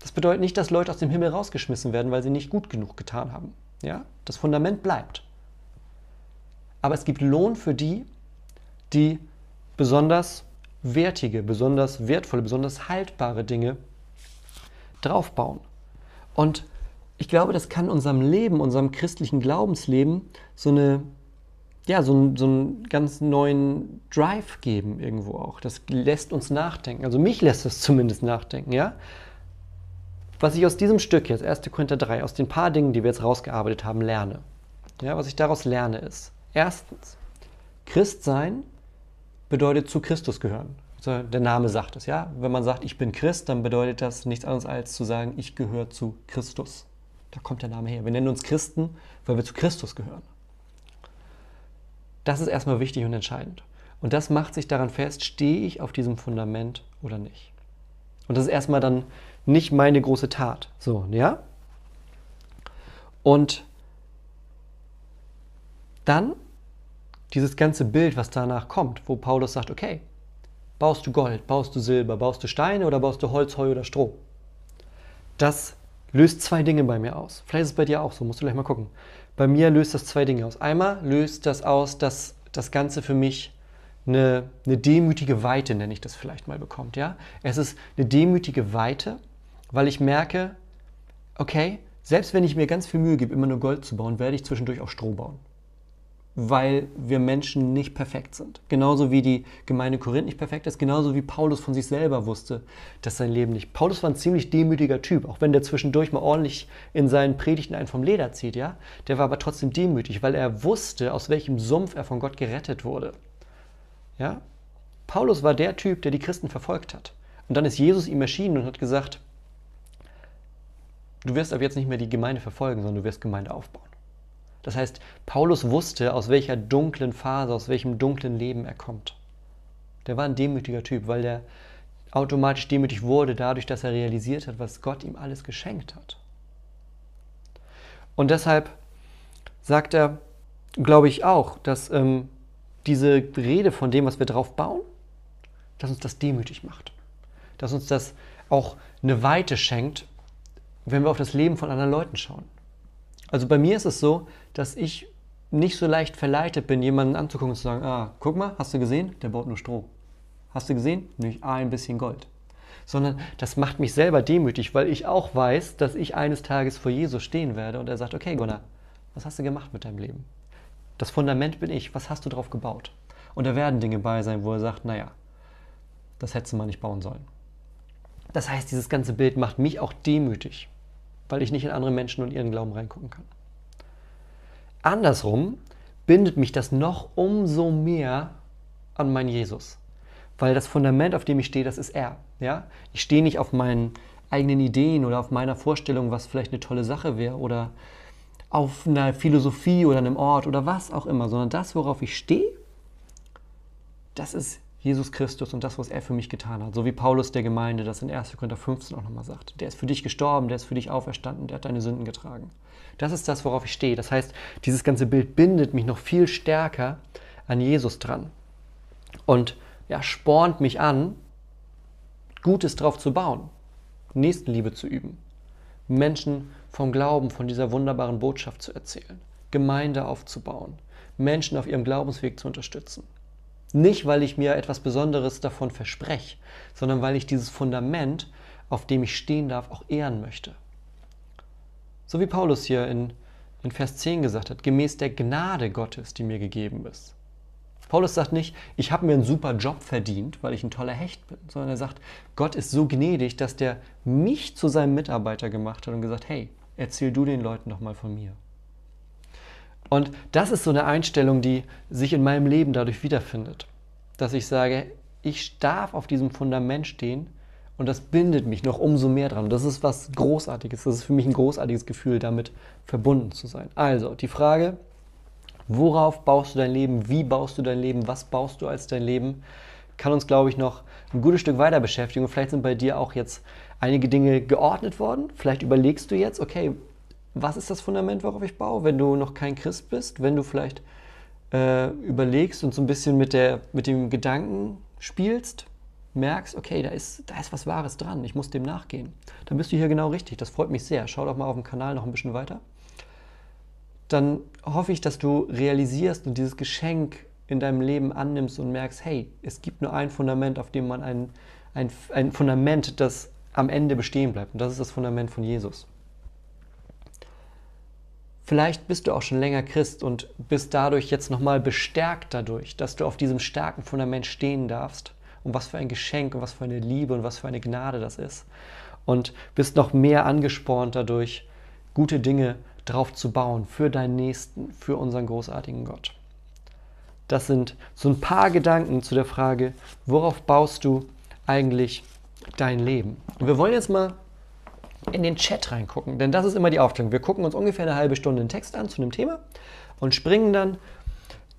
Das bedeutet nicht, dass Leute aus dem Himmel rausgeschmissen werden, weil sie nicht gut genug getan haben. Ja? Das Fundament bleibt. Aber es gibt Lohn für die, die besonders wertige, besonders wertvolle, besonders haltbare Dinge draufbauen. Und ich glaube, das kann unserem Leben, unserem christlichen Glaubensleben so eine ja, so, so einen ganz neuen Drive geben irgendwo auch. Das lässt uns nachdenken. Also mich lässt es zumindest nachdenken, ja was ich aus diesem Stück jetzt, 1. Korinther 3, aus den paar Dingen, die wir jetzt rausgearbeitet haben, lerne. Ja, was ich daraus lerne ist, erstens, Christ sein bedeutet zu Christus gehören. Das So, der Name sagt es, ja. Wenn man sagt, ich bin Christ, dann bedeutet das nichts anderes als zu sagen, ich gehöre zu Christus. Da kommt der Name her. Wir nennen uns Christen, weil wir zu Christus gehören. Das ist erstmal wichtig und entscheidend. Und das macht sich daran fest, stehe ich auf diesem Fundament oder nicht. Und das ist erstmal dann nicht meine große Tat. So, ja? Und dann dieses ganze Bild, was danach kommt, wo Paulus sagt, okay, baust du Gold, baust du Silber, baust du Steine oder baust du Holz, Heu oder Stroh? Das löst zwei Dinge bei mir aus. Vielleicht ist es bei dir auch so, musst du gleich mal gucken. Bei mir löst das zwei Dinge aus. Einmal löst das aus, dass das Ganze für mich eine, eine demütige Weite, nenne ich das vielleicht mal, bekommt. Ja? Es ist eine demütige Weite, weil ich merke, okay, selbst wenn ich mir ganz viel Mühe gebe, immer nur Gold zu bauen, werde ich zwischendurch auch Stroh bauen weil wir Menschen nicht perfekt sind. Genauso wie die Gemeinde Korinth nicht perfekt ist, genauso wie Paulus von sich selber wusste, dass sein Leben nicht. Paulus war ein ziemlich demütiger Typ, auch wenn der zwischendurch mal ordentlich in seinen Predigten einen vom Leder zieht, ja. Der war aber trotzdem demütig, weil er wusste, aus welchem Sumpf er von Gott gerettet wurde. Ja? Paulus war der Typ, der die Christen verfolgt hat. Und dann ist Jesus ihm erschienen und hat gesagt, du wirst ab jetzt nicht mehr die Gemeinde verfolgen, sondern du wirst Gemeinde aufbauen. Das heißt, Paulus wusste, aus welcher dunklen Phase, aus welchem dunklen Leben er kommt. Der war ein demütiger Typ, weil der automatisch demütig wurde, dadurch, dass er realisiert hat, was Gott ihm alles geschenkt hat. Und deshalb sagt er, glaube ich auch, dass ähm, diese Rede von dem, was wir drauf bauen, dass uns das demütig macht. Dass uns das auch eine Weite schenkt, wenn wir auf das Leben von anderen Leuten schauen. Also bei mir ist es so, dass ich nicht so leicht verleitet bin, jemanden anzugucken und zu sagen, ah, guck mal, hast du gesehen? Der baut nur Stroh. Hast du gesehen? Nicht ein bisschen Gold. Sondern das macht mich selber demütig, weil ich auch weiß, dass ich eines Tages vor Jesus stehen werde und er sagt, okay, Gunnar, was hast du gemacht mit deinem Leben? Das Fundament bin ich, was hast du drauf gebaut? Und da werden Dinge bei sein, wo er sagt, naja, das hättest du mal nicht bauen sollen. Das heißt, dieses ganze Bild macht mich auch demütig weil ich nicht in andere Menschen und ihren Glauben reingucken kann. Andersrum bindet mich das noch umso mehr an meinen Jesus, weil das Fundament, auf dem ich stehe, das ist er. Ja? Ich stehe nicht auf meinen eigenen Ideen oder auf meiner Vorstellung, was vielleicht eine tolle Sache wäre oder auf einer Philosophie oder einem Ort oder was auch immer, sondern das, worauf ich stehe, das ist Jesus Christus und das, was er für mich getan hat. So wie Paulus der Gemeinde das in 1. Korinther 15 auch nochmal sagt. Der ist für dich gestorben, der ist für dich auferstanden, der hat deine Sünden getragen. Das ist das, worauf ich stehe. Das heißt, dieses ganze Bild bindet mich noch viel stärker an Jesus dran und ja, spornt mich an, Gutes drauf zu bauen, Nächstenliebe zu üben, Menschen vom Glauben, von dieser wunderbaren Botschaft zu erzählen, Gemeinde aufzubauen, Menschen auf ihrem Glaubensweg zu unterstützen. Nicht, weil ich mir etwas Besonderes davon verspreche, sondern weil ich dieses Fundament, auf dem ich stehen darf, auch ehren möchte. So wie Paulus hier in, in Vers 10 gesagt hat, gemäß der Gnade Gottes, die mir gegeben ist. Paulus sagt nicht, ich habe mir einen super Job verdient, weil ich ein toller Hecht bin, sondern er sagt, Gott ist so gnädig, dass der mich zu seinem Mitarbeiter gemacht hat und gesagt, hey, erzähl du den Leuten doch mal von mir. Und das ist so eine Einstellung, die sich in meinem Leben dadurch wiederfindet. Dass ich sage, ich darf auf diesem Fundament stehen und das bindet mich noch umso mehr dran. Das ist was Großartiges. Das ist für mich ein großartiges Gefühl, damit verbunden zu sein. Also die Frage, worauf baust du dein Leben? Wie baust du dein Leben? Was baust du als dein Leben? Kann uns, glaube ich, noch ein gutes Stück weiter beschäftigen. Und vielleicht sind bei dir auch jetzt einige Dinge geordnet worden. Vielleicht überlegst du jetzt, okay, was ist das Fundament, worauf ich baue, wenn du noch kein Christ bist, wenn du vielleicht äh, überlegst und so ein bisschen mit, der, mit dem Gedanken spielst, merkst, okay, da ist, da ist was Wahres dran, ich muss dem nachgehen, dann bist du hier genau richtig. Das freut mich sehr. Schau doch mal auf dem Kanal noch ein bisschen weiter. Dann hoffe ich, dass du realisierst und dieses Geschenk in deinem Leben annimmst und merkst, hey, es gibt nur ein Fundament, auf dem man ein, ein, ein Fundament, das am Ende bestehen bleibt. Und das ist das Fundament von Jesus. Vielleicht bist du auch schon länger Christ und bist dadurch jetzt nochmal bestärkt dadurch, dass du auf diesem starken Fundament stehen darfst. Und was für ein Geschenk und was für eine Liebe und was für eine Gnade das ist. Und bist noch mehr angespornt dadurch, gute Dinge drauf zu bauen für deinen Nächsten, für unseren großartigen Gott. Das sind so ein paar Gedanken zu der Frage, worauf baust du eigentlich dein Leben? Und wir wollen jetzt mal in den Chat reingucken, denn das ist immer die Aufteilung. Wir gucken uns ungefähr eine halbe Stunde einen Text an zu einem Thema und springen dann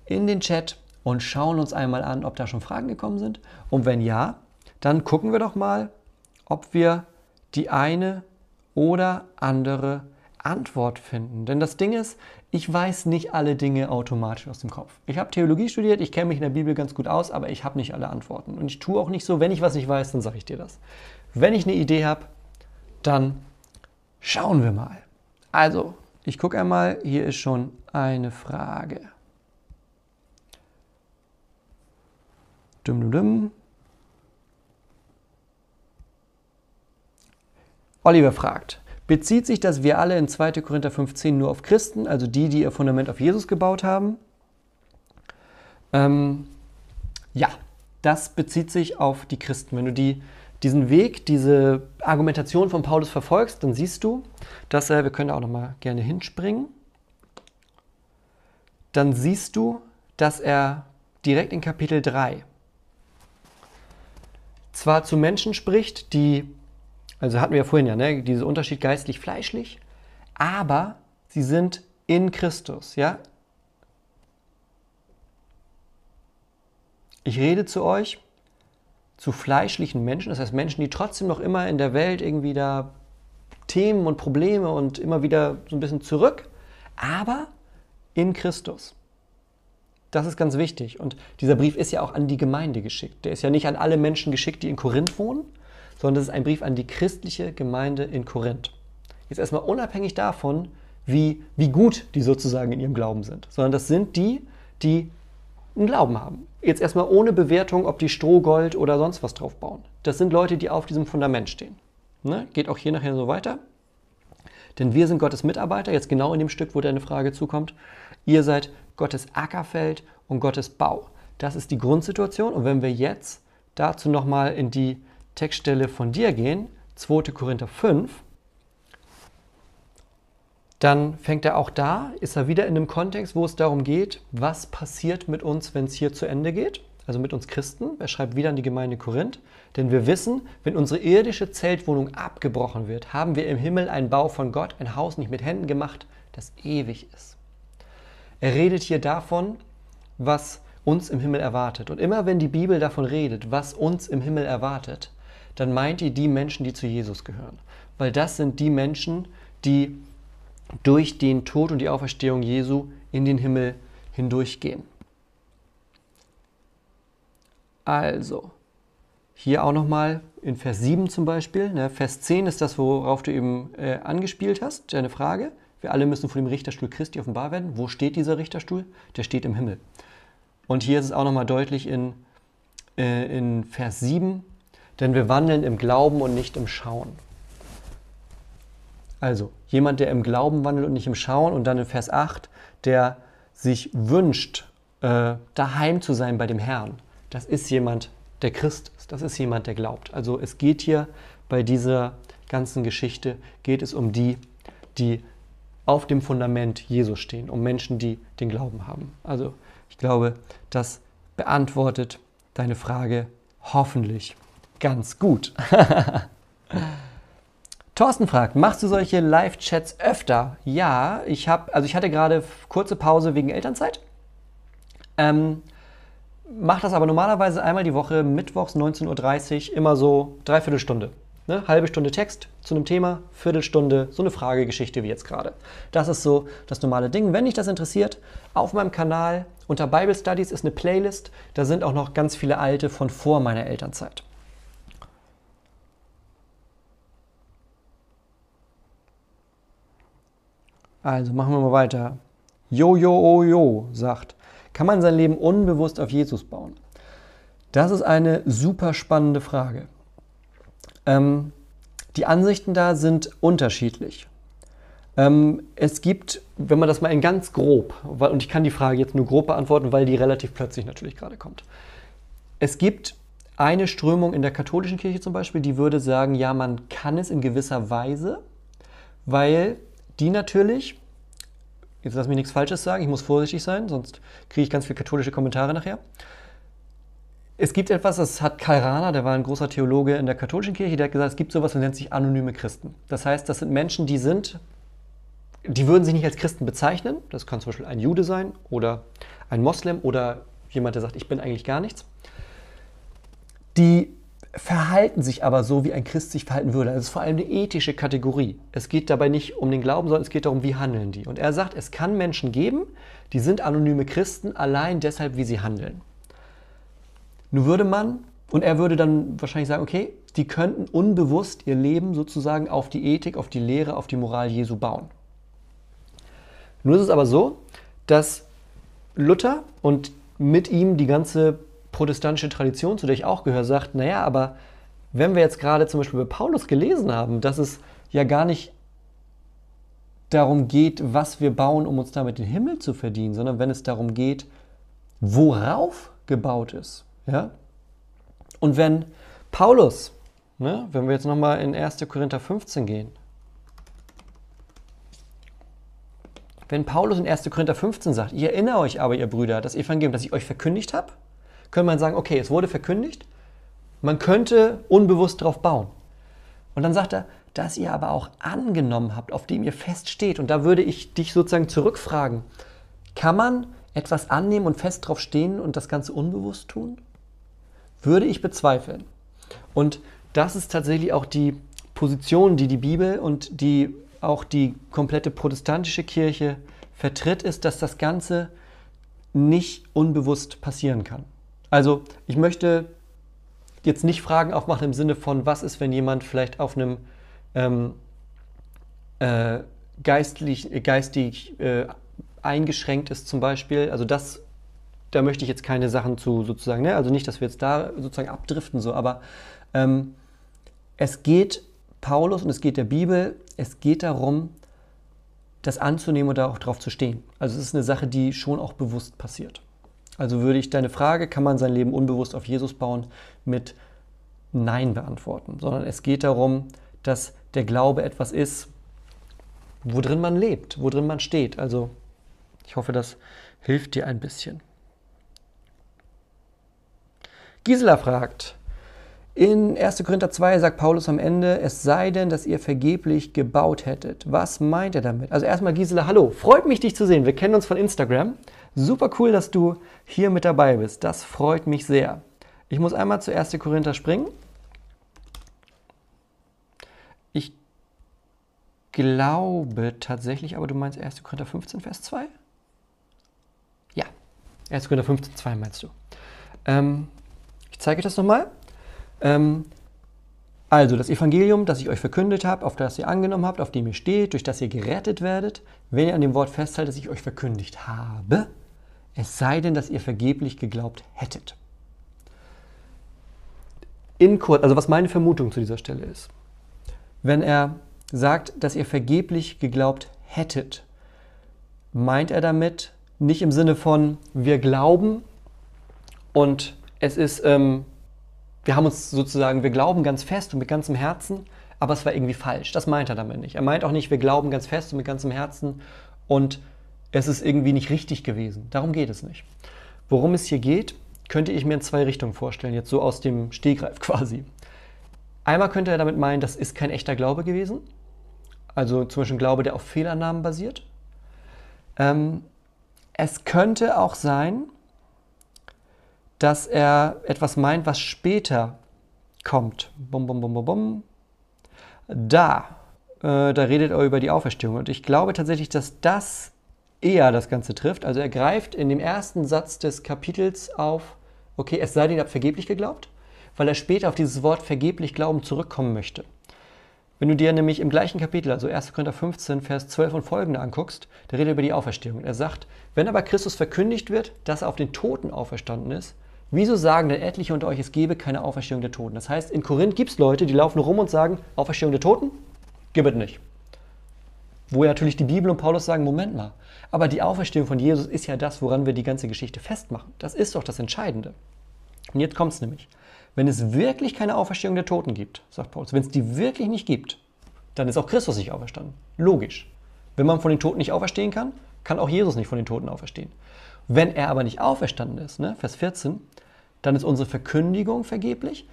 in den Chat und schauen uns einmal an, ob da schon Fragen gekommen sind. Und wenn ja, dann gucken wir doch mal, ob wir die eine oder andere Antwort finden. Denn das Ding ist, ich weiß nicht alle Dinge automatisch aus dem Kopf. Ich habe Theologie studiert, ich kenne mich in der Bibel ganz gut aus, aber ich habe nicht alle Antworten. Und ich tue auch nicht so, wenn ich was nicht weiß, dann sage ich dir das. Wenn ich eine Idee habe, dann schauen wir mal. Also, ich gucke einmal, hier ist schon eine Frage. Dum, dum, dum. Oliver fragt, bezieht sich das wir alle in 2. Korinther 15 nur auf Christen, also die, die ihr Fundament auf Jesus gebaut haben? Ähm, ja, das bezieht sich auf die Christen. Wenn du die, diesen Weg, diese Argumentation von Paulus verfolgst, dann siehst du, dass er, wir können da auch noch mal gerne hinspringen, dann siehst du, dass er direkt in Kapitel 3 zwar zu Menschen spricht, die also hatten wir ja vorhin ja, ne, dieser Unterschied geistlich-fleischlich, aber sie sind in Christus, ja. Ich rede zu euch, zu fleischlichen Menschen, das heißt Menschen, die trotzdem noch immer in der Welt irgendwie da Themen und Probleme und immer wieder so ein bisschen zurück, aber in Christus. Das ist ganz wichtig. Und dieser Brief ist ja auch an die Gemeinde geschickt. Der ist ja nicht an alle Menschen geschickt, die in Korinth wohnen, sondern das ist ein Brief an die christliche Gemeinde in Korinth. Jetzt erstmal unabhängig davon, wie, wie gut die sozusagen in ihrem Glauben sind, sondern das sind die, die einen Glauben haben. Jetzt erstmal ohne Bewertung, ob die Stroh, Gold oder sonst was drauf bauen. Das sind Leute, die auf diesem Fundament stehen. Ne? Geht auch hier nachher so weiter. Denn wir sind Gottes Mitarbeiter, jetzt genau in dem Stück, wo deine Frage zukommt. Ihr seid Gottes Ackerfeld und Gottes Bau. Das ist die Grundsituation. Und wenn wir jetzt dazu nochmal in die Textstelle von dir gehen, 2. Korinther 5, dann fängt er auch da, ist er wieder in einem Kontext, wo es darum geht, was passiert mit uns, wenn es hier zu Ende geht, also mit uns Christen. Er schreibt wieder an die Gemeinde Korinth, denn wir wissen, wenn unsere irdische Zeltwohnung abgebrochen wird, haben wir im Himmel einen Bau von Gott, ein Haus nicht mit Händen gemacht, das ewig ist. Er redet hier davon, was uns im Himmel erwartet. Und immer wenn die Bibel davon redet, was uns im Himmel erwartet, dann meint ihr die Menschen, die zu Jesus gehören. Weil das sind die Menschen, die durch den Tod und die Auferstehung Jesu in den Himmel hindurchgehen. Also, hier auch nochmal in Vers 7 zum Beispiel. Ne, Vers 10 ist das, worauf du eben äh, angespielt hast, deine Frage. Wir alle müssen vor dem Richterstuhl Christi offenbar werden. Wo steht dieser Richterstuhl? Der steht im Himmel. Und hier ist es auch nochmal deutlich in, äh, in Vers 7, denn wir wandeln im Glauben und nicht im Schauen. Also, jemand, der im Glauben wandelt und nicht im Schauen, und dann in Vers 8, der sich wünscht, äh, daheim zu sein bei dem Herrn, das ist jemand, der Christ ist, das ist jemand, der glaubt. Also es geht hier bei dieser ganzen Geschichte, geht es um die, die auf dem Fundament Jesus stehen, um Menschen, die den Glauben haben. Also ich glaube, das beantwortet deine Frage hoffentlich ganz gut. Thorsten fragt, machst du solche Live-Chats öfter? Ja, ich habe, also ich hatte gerade kurze Pause wegen Elternzeit. Ähm, mache das aber normalerweise einmal die Woche, mittwochs 19.30 Uhr, immer so dreiviertel Stunde. Ne? Halbe Stunde Text zu einem Thema, Viertelstunde, so eine Fragegeschichte wie jetzt gerade. Das ist so das normale Ding. Wenn dich das interessiert, auf meinem Kanal unter Bible Studies ist eine Playlist. Da sind auch noch ganz viele alte von vor meiner Elternzeit. Also machen wir mal weiter. Jojo, oh jo, sagt, kann man sein Leben unbewusst auf Jesus bauen? Das ist eine super spannende Frage. Ähm, die Ansichten da sind unterschiedlich. Ähm, es gibt, wenn man das mal in ganz grob, weil, und ich kann die Frage jetzt nur grob beantworten, weil die relativ plötzlich natürlich gerade kommt. Es gibt eine Strömung in der katholischen Kirche zum Beispiel, die würde sagen, ja, man kann es in gewisser Weise, weil die natürlich jetzt lass mich nichts Falsches sagen, ich muss vorsichtig sein, sonst kriege ich ganz viele katholische Kommentare nachher. Es gibt etwas, das hat Karl Rahner, der war ein großer Theologe in der katholischen Kirche, der hat gesagt, es gibt sowas, das nennt sich anonyme Christen. Das heißt, das sind Menschen, die sind, die würden sich nicht als Christen bezeichnen. Das kann zum Beispiel ein Jude sein oder ein Moslem oder jemand, der sagt, ich bin eigentlich gar nichts. Die verhalten sich aber so, wie ein Christ sich verhalten würde. Das ist vor allem eine ethische Kategorie. Es geht dabei nicht um den Glauben, sondern es geht darum, wie handeln die. Und er sagt, es kann Menschen geben, die sind anonyme Christen, allein deshalb, wie sie handeln. Nun würde man, und er würde dann wahrscheinlich sagen, okay, die könnten unbewusst ihr Leben sozusagen auf die Ethik, auf die Lehre, auf die Moral Jesu bauen. Nur ist es aber so, dass Luther und mit ihm die ganze protestantische Tradition, zu der ich auch gehöre, sagt, naja, aber wenn wir jetzt gerade zum Beispiel bei Paulus gelesen haben, dass es ja gar nicht darum geht, was wir bauen, um uns damit den Himmel zu verdienen, sondern wenn es darum geht, worauf gebaut ist. Ja? Und wenn Paulus, ne, wenn wir jetzt nochmal in 1. Korinther 15 gehen, wenn Paulus in 1. Korinther 15 sagt, ich erinnere euch aber, ihr Brüder, das Evangelium, das ich euch verkündigt habe, könnte man sagen, okay, es wurde verkündigt, man könnte unbewusst darauf bauen. Und dann sagt er, dass ihr aber auch angenommen habt, auf dem ihr feststeht. Und da würde ich dich sozusagen zurückfragen, kann man etwas annehmen und fest drauf stehen und das Ganze unbewusst tun? Würde ich bezweifeln. Und das ist tatsächlich auch die Position, die die Bibel und die auch die komplette protestantische Kirche vertritt, ist, dass das Ganze nicht unbewusst passieren kann. Also ich möchte jetzt nicht Fragen aufmachen im Sinne von, was ist, wenn jemand vielleicht auf einem ähm, äh, geistlich, geistig äh, eingeschränkt ist zum Beispiel. Also das da möchte ich jetzt keine Sachen zu sozusagen, ne? also nicht, dass wir jetzt da sozusagen abdriften, so, aber ähm, es geht Paulus und es geht der Bibel, es geht darum, das anzunehmen und da auch drauf zu stehen. Also es ist eine Sache, die schon auch bewusst passiert. Also würde ich deine Frage, kann man sein Leben unbewusst auf Jesus bauen, mit Nein beantworten, sondern es geht darum, dass der Glaube etwas ist, worin man lebt, worin man steht. Also ich hoffe, das hilft dir ein bisschen. Gisela fragt, in 1. Korinther 2 sagt Paulus am Ende, es sei denn, dass ihr vergeblich gebaut hättet. Was meint er damit? Also erstmal Gisela, hallo, freut mich dich zu sehen. Wir kennen uns von Instagram. Super cool, dass du hier mit dabei bist. Das freut mich sehr. Ich muss einmal zu 1. Korinther springen. Ich glaube tatsächlich, aber du meinst 1. Korinther 15, Vers 2? Ja, 1. Korinther 15, 2 meinst du. Ähm, ich zeige das nochmal. Ähm, also das Evangelium, das ich euch verkündet habe, auf das ihr angenommen habt, auf dem ihr steht, durch das ihr gerettet werdet, wenn ihr an dem Wort festhaltet, das ich euch verkündigt habe, es sei denn, dass ihr vergeblich geglaubt hättet. In kurz, also was meine Vermutung zu dieser Stelle ist, wenn er sagt, dass ihr vergeblich geglaubt hättet, meint er damit nicht im Sinne von wir glauben und es ist, ähm, wir haben uns sozusagen, wir glauben ganz fest und mit ganzem Herzen, aber es war irgendwie falsch. Das meint er damit nicht. Er meint auch nicht, wir glauben ganz fest und mit ganzem Herzen und es ist irgendwie nicht richtig gewesen. Darum geht es nicht. Worum es hier geht, könnte ich mir in zwei Richtungen vorstellen, jetzt so aus dem Stegreif quasi. Einmal könnte er damit meinen, das ist kein echter Glaube gewesen, also zum Beispiel ein Glaube, der auf Fehlannahmen basiert. Ähm, es könnte auch sein, dass er etwas meint, was später kommt. Bum, bum, bum, bum, bum. Da, äh, da redet er über die Auferstehung. Und ich glaube tatsächlich, dass das eher das Ganze trifft. Also er greift in dem ersten Satz des Kapitels auf, okay, es sei denn, ihr habt vergeblich geglaubt, weil er später auf dieses Wort vergeblich glauben zurückkommen möchte. Wenn du dir nämlich im gleichen Kapitel, also 1. Korinther 15, Vers 12 und folgende anguckst, der redet über die Auferstehung. Er sagt, wenn aber Christus verkündigt wird, dass er auf den Toten auferstanden ist, Wieso sagen denn etliche unter euch, es gebe keine Auferstehung der Toten? Das heißt, in Korinth gibt es Leute, die laufen rum und sagen, Auferstehung der Toten? Gibt es nicht. Wo ja natürlich die Bibel und Paulus sagen, Moment mal, aber die Auferstehung von Jesus ist ja das, woran wir die ganze Geschichte festmachen. Das ist doch das Entscheidende. Und jetzt kommt es nämlich. Wenn es wirklich keine Auferstehung der Toten gibt, sagt Paulus, wenn es die wirklich nicht gibt, dann ist auch Christus nicht auferstanden. Logisch. Wenn man von den Toten nicht auferstehen kann, kann auch Jesus nicht von den Toten auferstehen. Wenn er aber nicht auferstanden ist, ne, Vers 14, dann ist unsere Verkündigung vergeblich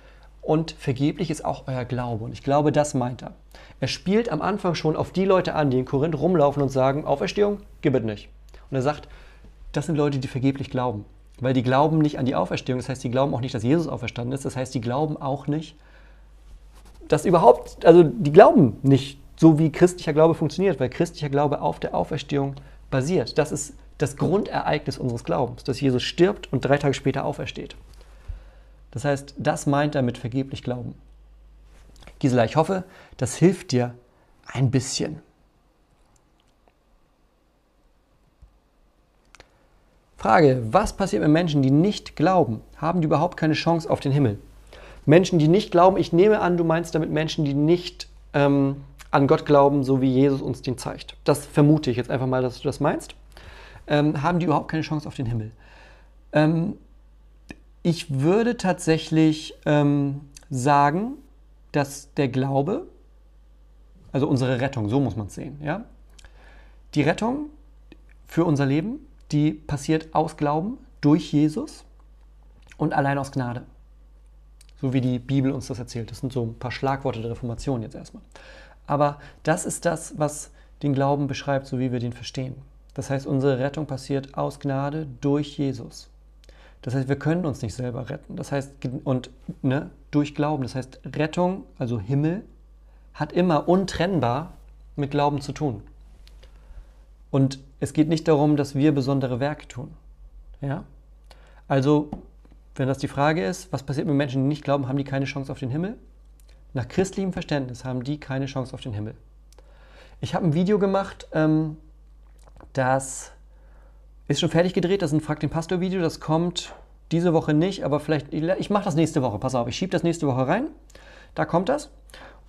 und vergeblich ist auch euer Glaube. Und ich glaube, das meint er. Er spielt am Anfang schon auf die Leute an, die in Korinth rumlaufen und sagen, Auferstehung, gib es nicht. Und er sagt, das sind Leute, die vergeblich glauben. Weil die glauben nicht an die Auferstehung, das heißt, die glauben auch nicht, dass Jesus auferstanden ist, das heißt, die glauben auch nicht, dass überhaupt, also die glauben nicht so, wie christlicher Glaube funktioniert, weil christlicher Glaube auf der Auferstehung basiert. Das ist das Grundereignis unseres Glaubens, dass Jesus stirbt und drei Tage später aufersteht. Das heißt, das meint er mit vergeblich glauben. Gisela, ich hoffe, das hilft dir ein bisschen. Frage, was passiert mit Menschen, die nicht glauben? Haben die überhaupt keine Chance auf den Himmel? Menschen, die nicht glauben, ich nehme an, du meinst damit Menschen, die nicht ähm, an Gott glauben, so wie Jesus uns den zeigt. Das vermute ich jetzt einfach mal, dass du das meinst. Ähm, haben die überhaupt keine Chance auf den Himmel? Ähm, ich würde tatsächlich ähm, sagen, dass der Glaube, also unsere Rettung, so muss man es sehen, ja, die Rettung für unser Leben, die passiert aus Glauben durch Jesus und allein aus Gnade. So wie die Bibel uns das erzählt. Das sind so ein paar Schlagworte der Reformation jetzt erstmal. Aber das ist das, was den Glauben beschreibt, so wie wir den verstehen. Das heißt, unsere Rettung passiert aus Gnade durch Jesus. Das heißt, wir können uns nicht selber retten. Das heißt, und ne, durch Glauben. Das heißt, Rettung, also Himmel, hat immer untrennbar mit Glauben zu tun. Und es geht nicht darum, dass wir besondere Werke tun. Ja? Also, wenn das die Frage ist, was passiert mit Menschen, die nicht glauben, haben die keine Chance auf den Himmel? Nach christlichem Verständnis haben die keine Chance auf den Himmel. Ich habe ein Video gemacht, ähm, das ist schon fertig gedreht. Das ist ein Frag den Pastor Video. Das kommt diese Woche nicht, aber vielleicht, ich mache das nächste Woche. Pass auf, ich schiebe das nächste Woche rein. Da kommt das.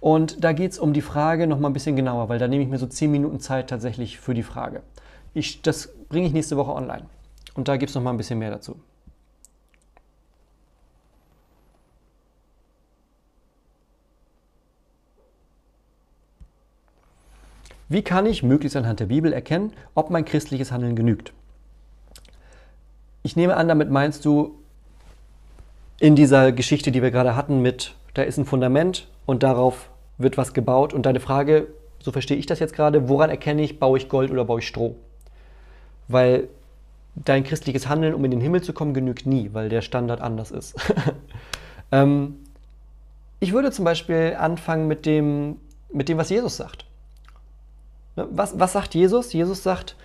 Und da geht es um die Frage nochmal ein bisschen genauer, weil da nehme ich mir so 10 Minuten Zeit tatsächlich für die Frage. Ich, das bringe ich nächste Woche online. Und da gibt es nochmal ein bisschen mehr dazu. Wie kann ich möglichst anhand der Bibel erkennen, ob mein christliches Handeln genügt? Ich nehme an, damit meinst du in dieser Geschichte, die wir gerade hatten, mit, da ist ein Fundament und darauf wird was gebaut. Und deine Frage, so verstehe ich das jetzt gerade, woran erkenne ich, baue ich Gold oder baue ich Stroh? Weil dein christliches Handeln, um in den Himmel zu kommen, genügt nie, weil der Standard anders ist. ähm, ich würde zum Beispiel anfangen mit dem, mit dem, was Jesus sagt. Ne, was, was sagt Jesus? Jesus sagt,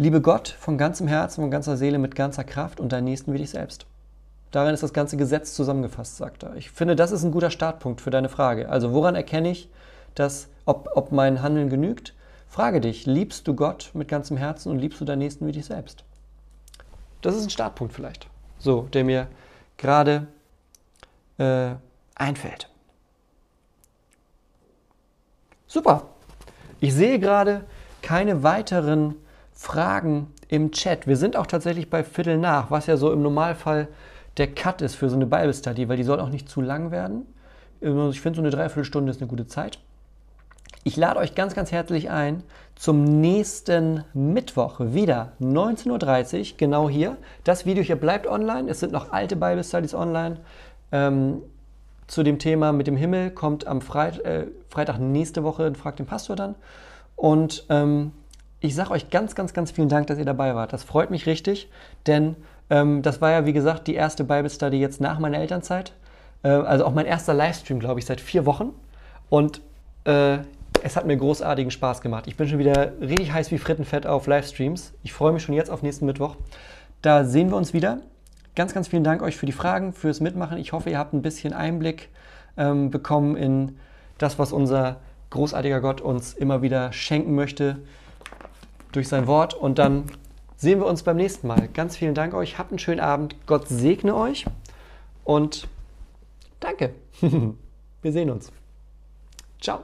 Liebe Gott von ganzem Herzen, von ganzer Seele, mit ganzer Kraft und deinen Nächsten wie dich selbst. Darin ist das ganze Gesetz zusammengefasst, sagt er. Ich finde, das ist ein guter Startpunkt für deine Frage. Also woran erkenne ich, dass, ob, ob mein Handeln genügt? Frage dich, liebst du Gott mit ganzem Herzen und liebst du deinen Nächsten wie dich selbst? Das ist ein Startpunkt vielleicht, so, der mir gerade äh, einfällt. Super. Ich sehe gerade keine weiteren Fragen im Chat. Wir sind auch tatsächlich bei Viertel nach, was ja so im Normalfall der Cut ist für so eine Bible Study, weil die soll auch nicht zu lang werden. Also ich finde, so eine Dreiviertelstunde ist eine gute Zeit. Ich lade euch ganz, ganz herzlich ein zum nächsten Mittwoch wieder 19.30 Uhr, genau hier. Das Video hier bleibt online. Es sind noch alte Bible Studies online. Ähm, zu dem Thema mit dem Himmel kommt am Freit äh, Freitag nächste Woche, fragt den Pastor dann. Und ähm, ich sage euch ganz, ganz, ganz vielen Dank, dass ihr dabei wart. Das freut mich richtig, denn ähm, das war ja, wie gesagt, die erste Bible Study jetzt nach meiner Elternzeit. Äh, also auch mein erster Livestream, glaube ich, seit vier Wochen. Und äh, es hat mir großartigen Spaß gemacht. Ich bin schon wieder richtig heiß wie Frittenfett auf Livestreams. Ich freue mich schon jetzt auf nächsten Mittwoch. Da sehen wir uns wieder. Ganz, ganz vielen Dank euch für die Fragen, fürs Mitmachen. Ich hoffe, ihr habt ein bisschen Einblick ähm, bekommen in das, was unser großartiger Gott uns immer wieder schenken möchte durch sein Wort und dann sehen wir uns beim nächsten Mal. Ganz vielen Dank euch, habt einen schönen Abend, Gott segne euch und danke. wir sehen uns. Ciao.